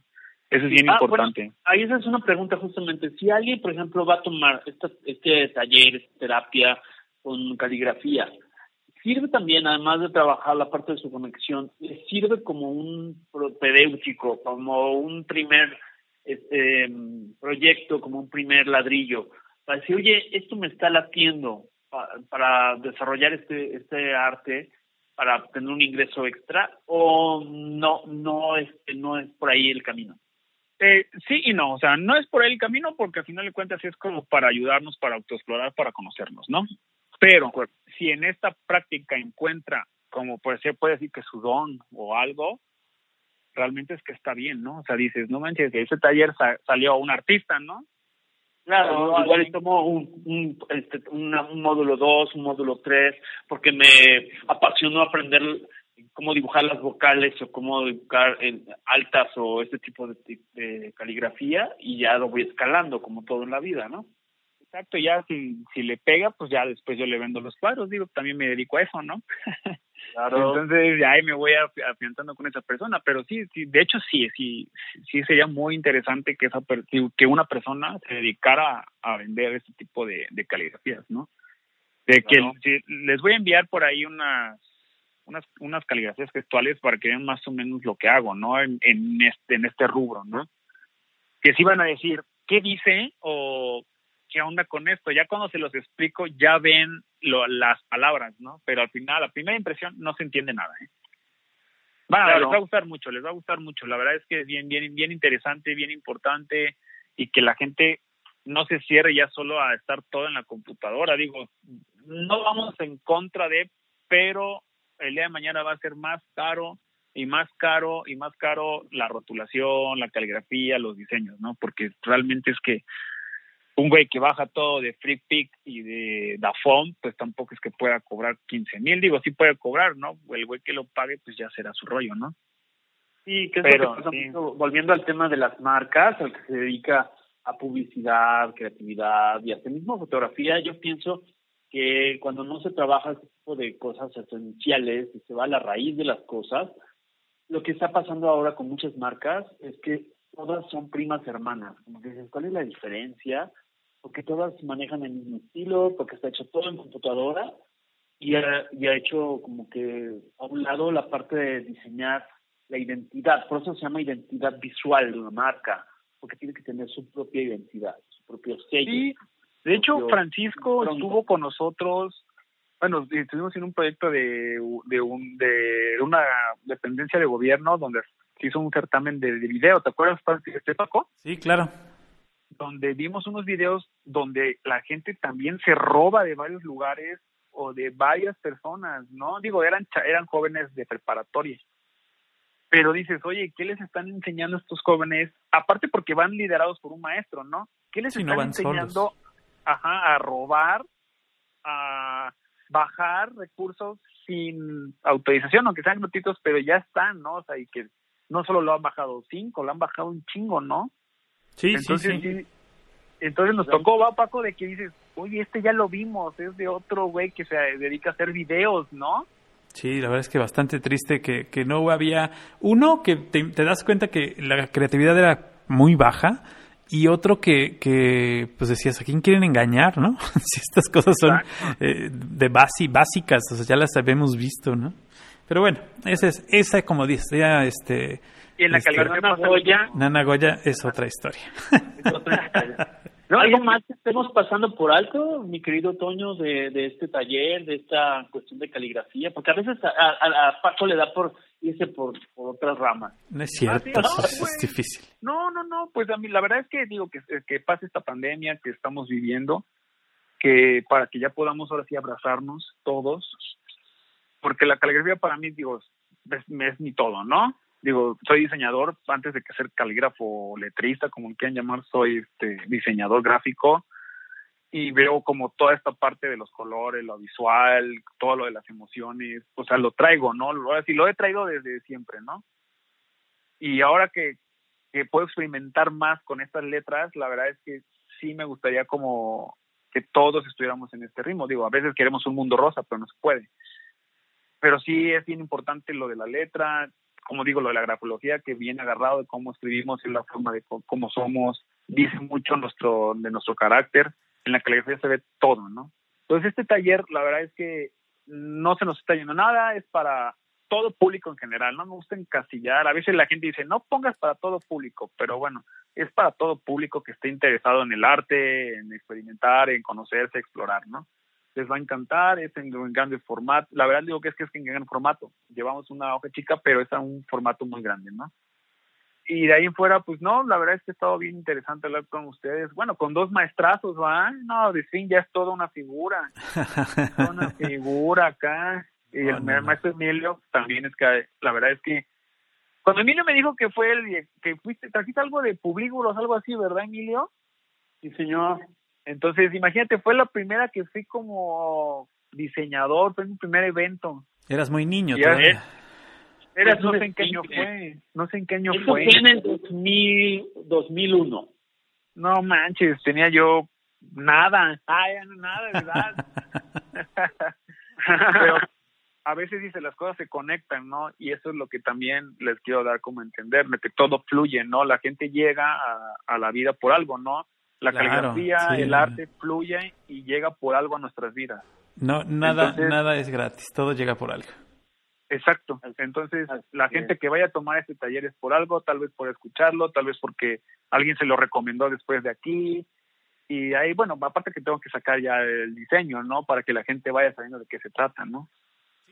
Eso es bien Ah, importante. bueno, ahí esa es una pregunta justamente. Si alguien, por ejemplo, va a tomar esta, este taller, esta terapia con caligrafía, sirve también, además de trabajar la parte de su conexión, sirve como un propedéutico, como un primer este, proyecto, como un primer ladrillo, para decir, oye, esto me está latiendo pa- para desarrollar este, este arte, para tener un ingreso extra, o no, no, este, no es por ahí el camino. Eh, sí y no, o sea, no es por ahí el camino porque al final de cuentas es como para ayudarnos, para autoexplorar, para conocernos, ¿no? Pero si en esta práctica encuentra como puede ser, puede decir que su don o algo, realmente es que está bien, ¿no? O sea, dices, no manches, de ese taller salió un artista, ¿no? Claro, igual tomo un, un, este, un módulo 2, un módulo 3, porque me apasionó aprender cómo dibujar las vocales o cómo dibujar en altas o este tipo de, de, caligrafía y ya lo voy escalando como todo en la vida, ¿no? Exacto, ya si, si le pega, pues ya después yo le vendo los cuadros, digo, también me dedico a eso, ¿no? Claro. Entonces ya ahí me voy afianzando con esa persona, pero sí, sí, de hecho sí, sí, sí sería muy interesante que esa que una persona se dedicara a vender este tipo de, de caligrafías, ¿no? De que les voy a enviar por ahí unas unas, unas caligrafías gestuales para que vean más o menos lo que hago, ¿no? En, en este en este rubro, ¿no? Que si van a decir qué dice o qué onda con esto. Ya cuando se los explico, ya ven lo, las palabras, ¿no? Pero al final, la primera impresión, no se entiende nada, ¿eh? Va, les va a gustar mucho, les va a gustar mucho. La verdad es que es bien, bien, bien interesante, bien importante y que la gente no se cierre ya solo a estar todo en la computadora. Digo, no vamos en contra de, pero el día de mañana va a ser más caro y más caro y más caro la rotulación, la caligrafía, los diseños, ¿no? Porque realmente es que un güey que baja todo de Free Pick y de Dafont, pues tampoco es que pueda cobrar 15 mil. Digo, sí puede cobrar, ¿no? El güey que lo pague, pues ya será su rollo, ¿no? Sí, que es Pero, volviendo al tema de las marcas, al que se dedica a publicidad, creatividad y hasta mismo fotografía, yo pienso que cuando no se trabaja este tipo de cosas esenciales y se va a la raíz de las cosas, lo que está pasando ahora con muchas marcas es que todas son primas hermanas. Como que dices, ¿cuál es la diferencia? Porque todas manejan el mismo estilo, porque está hecho todo en computadora y ha, y ha hecho como que a un lado la parte de diseñar la identidad, por eso se llama identidad visual de una marca, porque tiene que tener su propia identidad, su propio sello. Sí, de hecho Francisco estuvo con nosotros, bueno, estuvimos en un proyecto de, de, un, de una dependencia de gobierno donde se hizo un certamen de, de video, ¿te acuerdas, Paco? Sí, claro donde vimos unos videos donde la gente también se roba de varios lugares o de varias personas, ¿no? Digo, eran eran jóvenes de preparatoria. Pero dices, oye, ¿qué les están enseñando a estos jóvenes? Aparte porque van liderados por un maestro, ¿no? ¿Qué les están enseñando ajá, a robar, a bajar recursos sin autorización, aunque sean gratuitos, pero ya están, ¿no? O sea, y que no solo lo han bajado cinco, lo han bajado un chingo, ¿no? Sí, entonces, sí, Entonces nos tocó, va Paco, de que dices, oye, este ya lo vimos, es de otro güey que se dedica a hacer videos, ¿no? Sí, la verdad es que bastante triste que, que no había uno que te, das cuenta que la creatividad era muy baja y otro que, que pues decías, ¿a quién quieren engañar, no? si estas cosas son eh, de base, básicas, o sea, ya las habíamos visto, ¿no? Pero bueno, esa es, esa como dice, ya este y en la calidad de Nana Goya. Nana Goya es otra historia. ¿Algo más que estemos pasando por alto, mi querido Toño, de, de este taller, de esta cuestión de caligrafía? Porque a veces a, a, Paco le da por irse por, por otras ramas. No es cierto, ah, es, pues, difícil. No, no, no, pues a mí la verdad es que digo que, que pase esta pandemia que estamos viviendo, que para que ya podamos ahora sí abrazarnos todos, porque la caligrafía para mí, digo, es, es mi todo, ¿no? Digo, soy diseñador, antes de que ser calígrafo letrista, como quieran llamar, soy este diseñador gráfico y veo como toda esta parte de los colores, lo visual, todo lo de las emociones, o sea, lo traigo, ¿no? Lo, así, lo he traído desde siempre, ¿no? Y ahora que, que puedo experimentar más con estas letras, la verdad es que sí me gustaría como que todos estuviéramos en este ritmo. Digo, a veces queremos un mundo rosa, pero no se puede. Pero sí es bien importante lo de la letra, como digo, lo de la grafología que viene agarrado de cómo escribimos y la forma de cómo somos, dice mucho nuestro, de nuestro carácter. En la caligrafía se ve todo, ¿no? Entonces, este taller, la verdad es que no se nos está yendo nada, es para todo público en general, no me gusta encasillar. A veces la gente dice, no pongas para todo público, pero bueno, es para todo público que esté interesado en el arte, en experimentar, en conocerse, explorar, ¿no? Les va a encantar, es en, en grande formato. La verdad digo que es que es en gran formato. Llevamos una hoja chica, pero es a un formato muy grande, ¿no? Y de ahí en fuera, pues no, la verdad es que ha estado bien interesante hablar con ustedes. Bueno, con dos maestrazos, ¿va? No, de fin ya es toda una figura. una figura acá. Y el maestro Emilio también es que la verdad es que cuando Emilio me dijo que fue el que fuiste, trajiste algo de Publíguros, algo así, ¿verdad, Emilio? Sí, señor. Entonces, imagínate, fue la primera que fui como diseñador, fue mi primer evento. Eras muy niño todavía. Eras, no sé en qué año fue, no sé en qué año Eso fue. fue en el 2000, 2001. No manches, tenía yo nada, ay, no, nada, verdad. Pero a veces dice las cosas se conectan, ¿no? Y eso es lo que también les quiero dar como entender, que todo fluye, ¿no? La gente llega a, a la vida por algo, ¿no? La caligrafía, el arte fluye y llega por algo a nuestras vidas. No, nada, nada es gratis, todo llega por algo. Exacto. Entonces, la gente que vaya a tomar este taller es por algo, tal vez por escucharlo, tal vez porque alguien se lo recomendó después de aquí. Y ahí, bueno, aparte que tengo que sacar ya el diseño, ¿no? Para que la gente vaya sabiendo de qué se trata, ¿no?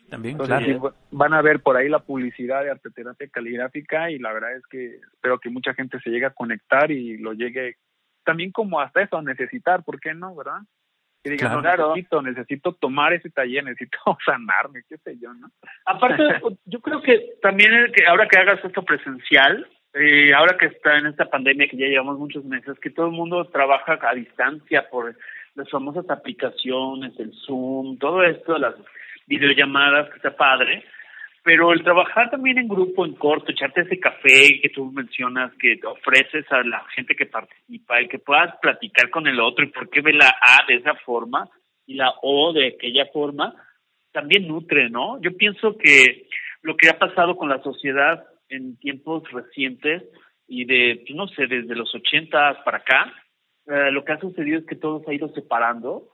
También, claro. Van a ver por ahí la publicidad de arteterapia caligráfica y la verdad es que espero que mucha gente se llegue a conectar y lo llegue también como hasta eso, necesitar, ¿por qué no, verdad? Que digan, claro. necesito, necesito tomar ese taller, necesito sanarme, qué sé yo, ¿no? Aparte, yo creo que también que ahora que hagas esto presencial, eh, ahora que está en esta pandemia que ya llevamos muchos meses, que todo el mundo trabaja a distancia por las famosas aplicaciones, el Zoom, todo esto, las videollamadas, que está padre, pero el trabajar también en grupo, en corto, echarte ese café que tú mencionas, que ofreces a la gente que participa, el que puedas platicar con el otro y por qué ve la A de esa forma y la O de aquella forma, también nutre, ¿no? Yo pienso que lo que ha pasado con la sociedad en tiempos recientes y de, pues, no sé, desde los 80 para acá, eh, lo que ha sucedido es que todo se ha ido separando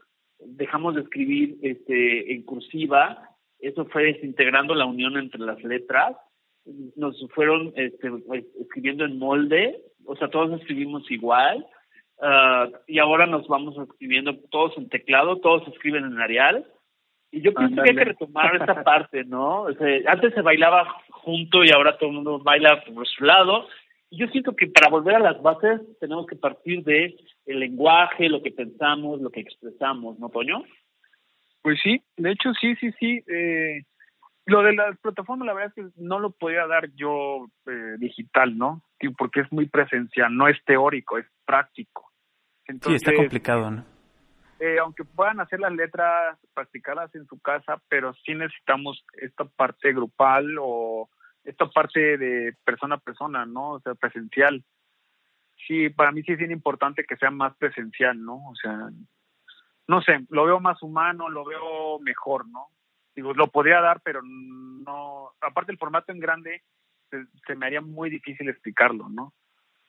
dejamos de escribir este, en cursiva, eso fue desintegrando la unión entre las letras, nos fueron este, escribiendo en molde, o sea, todos escribimos igual, uh, y ahora nos vamos escribiendo todos en teclado, todos escriben en Arial, y yo pienso que hay que retomar esta parte, ¿no? O sea, antes se bailaba junto y ahora todo el mundo baila por su lado, yo siento que para volver a las bases tenemos que partir de el lenguaje, lo que pensamos, lo que expresamos, ¿no, Toño? Pues sí, de hecho sí, sí, sí. Eh, lo de las plataformas, la verdad es que no lo podía dar yo eh, digital, ¿no? Porque es muy presencial, no es teórico, es práctico. sí, está complicado, ¿no? Eh, aunque puedan hacer las letras, practicarlas en su casa, pero sí necesitamos esta parte grupal o esta parte de persona a persona, ¿no? O sea, presencial. Sí, para mí sí es bien importante que sea más presencial, ¿no? O sea, no sé, lo veo más humano, lo veo mejor, ¿no? Digo, lo podría dar, pero no, aparte el formato en grande, se, me haría muy difícil explicarlo, ¿no?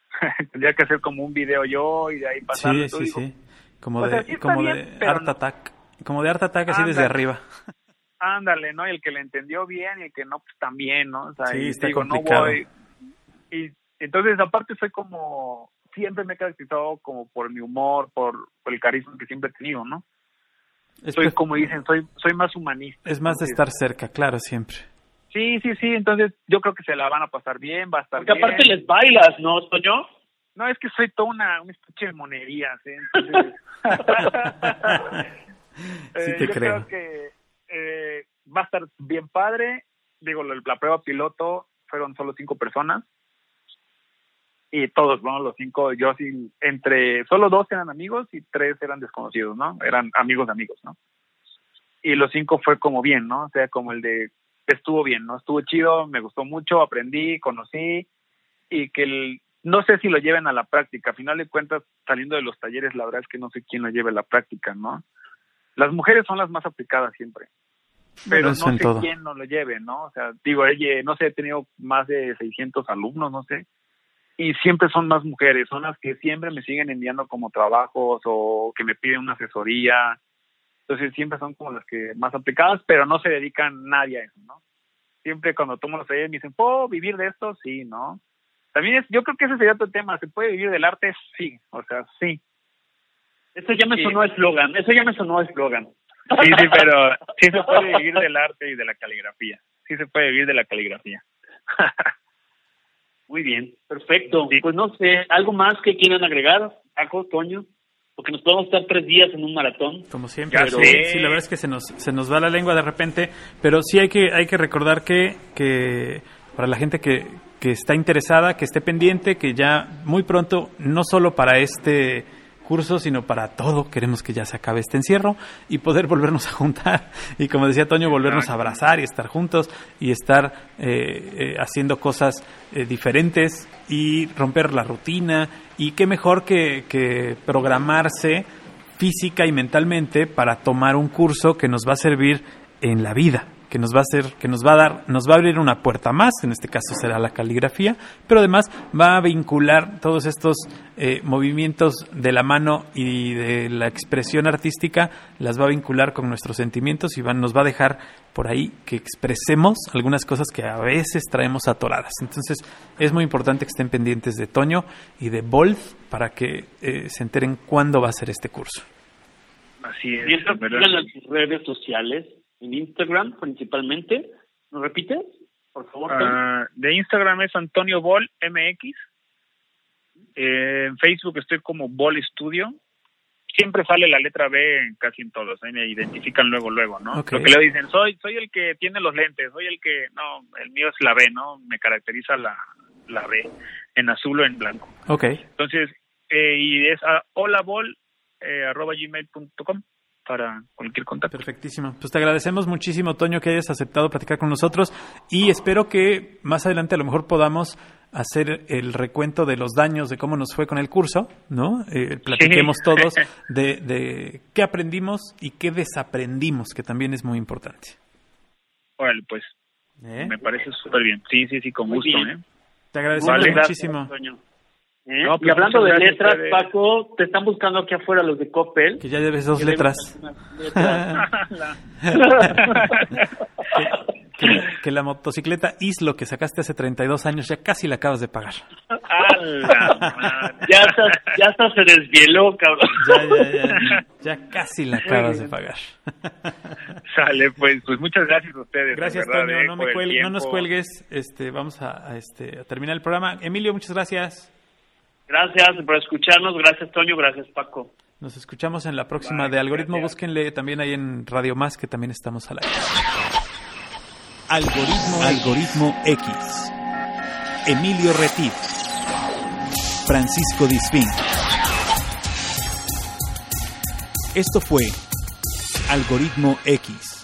Tendría que hacer como un video yo y de ahí pasar. Sí, sí, sí. Como de, como de Art Attack. Como de Art Attack así desde arriba. Ándale, ¿no? Y el que le entendió bien y el que no, pues también, ¿no? O sea, sí, está digo, complicado. no voy. Y entonces, aparte, soy como, siempre me he caracterizado como por mi humor, por, el carisma que siempre he tenido, ¿no? Es soy, como dicen, soy, soy más humanista. Es más de estar cerca, claro, siempre. Sí, sí, sí, entonces yo creo que se la van a pasar bien, va a estar Porque aparte les bailas, ¿no, Toño? No, es que soy toda una, una especie de monerías, ¿eh? Entonces... sí te eh, yo creo. creo que eh, va a estar bien padre. Digo, la prueba piloto fueron solo cinco personas. Y todos, bueno, los cinco, yo sí, entre, solo dos eran amigos y tres eran desconocidos, ¿no? Eran amigos de amigos, ¿no? Y los cinco fue como bien, ¿no? O sea, como el de, estuvo bien, ¿no? Estuvo chido, me gustó mucho, aprendí, conocí y que el, no sé si lo lleven a la práctica. A final de cuentas, saliendo de los talleres, la verdad es que no sé quién lo lleve a la práctica, ¿no? Las mujeres son las más aplicadas siempre pero no sé quién no lo lleve, ¿no? O sea, digo, no sé, he tenido más de 600 alumnos, no sé, y siempre son más mujeres, son las que siempre me siguen enviando como trabajos o que me piden una asesoría, entonces siempre son como las que más aplicadas, pero no se dedican nadie a eso, ¿no? Siempre cuando tomo los talleres me dicen, ¿puedo vivir de esto? Sí, ¿no? También es, yo creo que ese sería otro tema, ¿se puede vivir del arte? Sí, o sea, sí. Eso ya me sonó eslogan, eso ya me sonó eslogan. Sí, sí, pero sí se puede vivir del arte y de la caligrafía. Sí se puede vivir de la caligrafía. Muy bien, perfecto. Pues no sé, ¿algo más que quieran agregar, Paco, Toño? porque nos podemos estar tres días en un maratón. Como siempre, pero... sí, la verdad es que se nos, se nos va la lengua de repente, pero sí hay que, hay que recordar que, que para la gente que, que está interesada, que esté pendiente, que ya muy pronto, no solo para este curso, sino para todo. Queremos que ya se acabe este encierro y poder volvernos a juntar. Y como decía Toño, volvernos a abrazar y estar juntos y estar eh, eh, haciendo cosas eh, diferentes y romper la rutina. Y qué mejor que, que programarse física y mentalmente para tomar un curso que nos va a servir en la vida que nos va a hacer, que nos va a dar, nos va a abrir una puerta más, en este caso será la caligrafía, pero además va a vincular todos estos eh, movimientos de la mano y de la expresión artística, las va a vincular con nuestros sentimientos y nos va a dejar por ahí que expresemos algunas cosas que a veces traemos atoradas. Entonces es muy importante que estén pendientes de Toño y de Wolf para que eh, se enteren cuándo va a ser este curso. Así es. Y en las redes sociales en Instagram principalmente. ¿Nos repites? Por favor. Uh, de Instagram es Antonio Bol MX. Eh, en Facebook estoy como Bol Studio. Siempre sale la letra B casi en todos, ahí me identifican luego, luego, ¿no? Lo que le dicen, soy soy el que tiene los lentes, soy el que, no, el mío es la B, ¿no? Me caracteriza la, la B, en azul o en blanco. Ok. Entonces, eh, y es a holabol, eh, arroba gmail.com para cualquier contacto. Perfectísimo. Pues te agradecemos muchísimo, Toño, que hayas aceptado platicar con nosotros y espero que más adelante a lo mejor podamos hacer el recuento de los daños, de cómo nos fue con el curso, ¿no? Eh, platiquemos todos de, de qué aprendimos y qué desaprendimos, que también es muy importante. Bueno, pues ¿Eh? me parece súper bien. Sí, sí, sí, con gusto. ¿eh? Te agradecemos muchísimo. ¿Eh? y pues, hablando de letras, Paco, te están buscando aquí afuera los de Coppel. Que ya debes dos letras. que, la motocicleta Islo que sacaste hace 32 años ya casi la acabas de pagar. ya, hasta, ya hasta se desvieló, cabrón. Ya, ya, ya, ya casi la acabas de pagar. Sale, pues, pues muchas gracias a ustedes. Gracias, Toño. Eh, no, me no nos cuelgues. Este, vamos a, a, este, a terminar el programa. Emilio, muchas gracias. Gracias por escucharnos, gracias Toño, gracias Paco. Nos escuchamos en la próxima de Algoritmo. Búsquenle también ahí en Radio Más, que también estamos al aire. Algoritmo, Algoritmo X. Emilio Retif. Francisco Disfín. Esto fue Algoritmo X.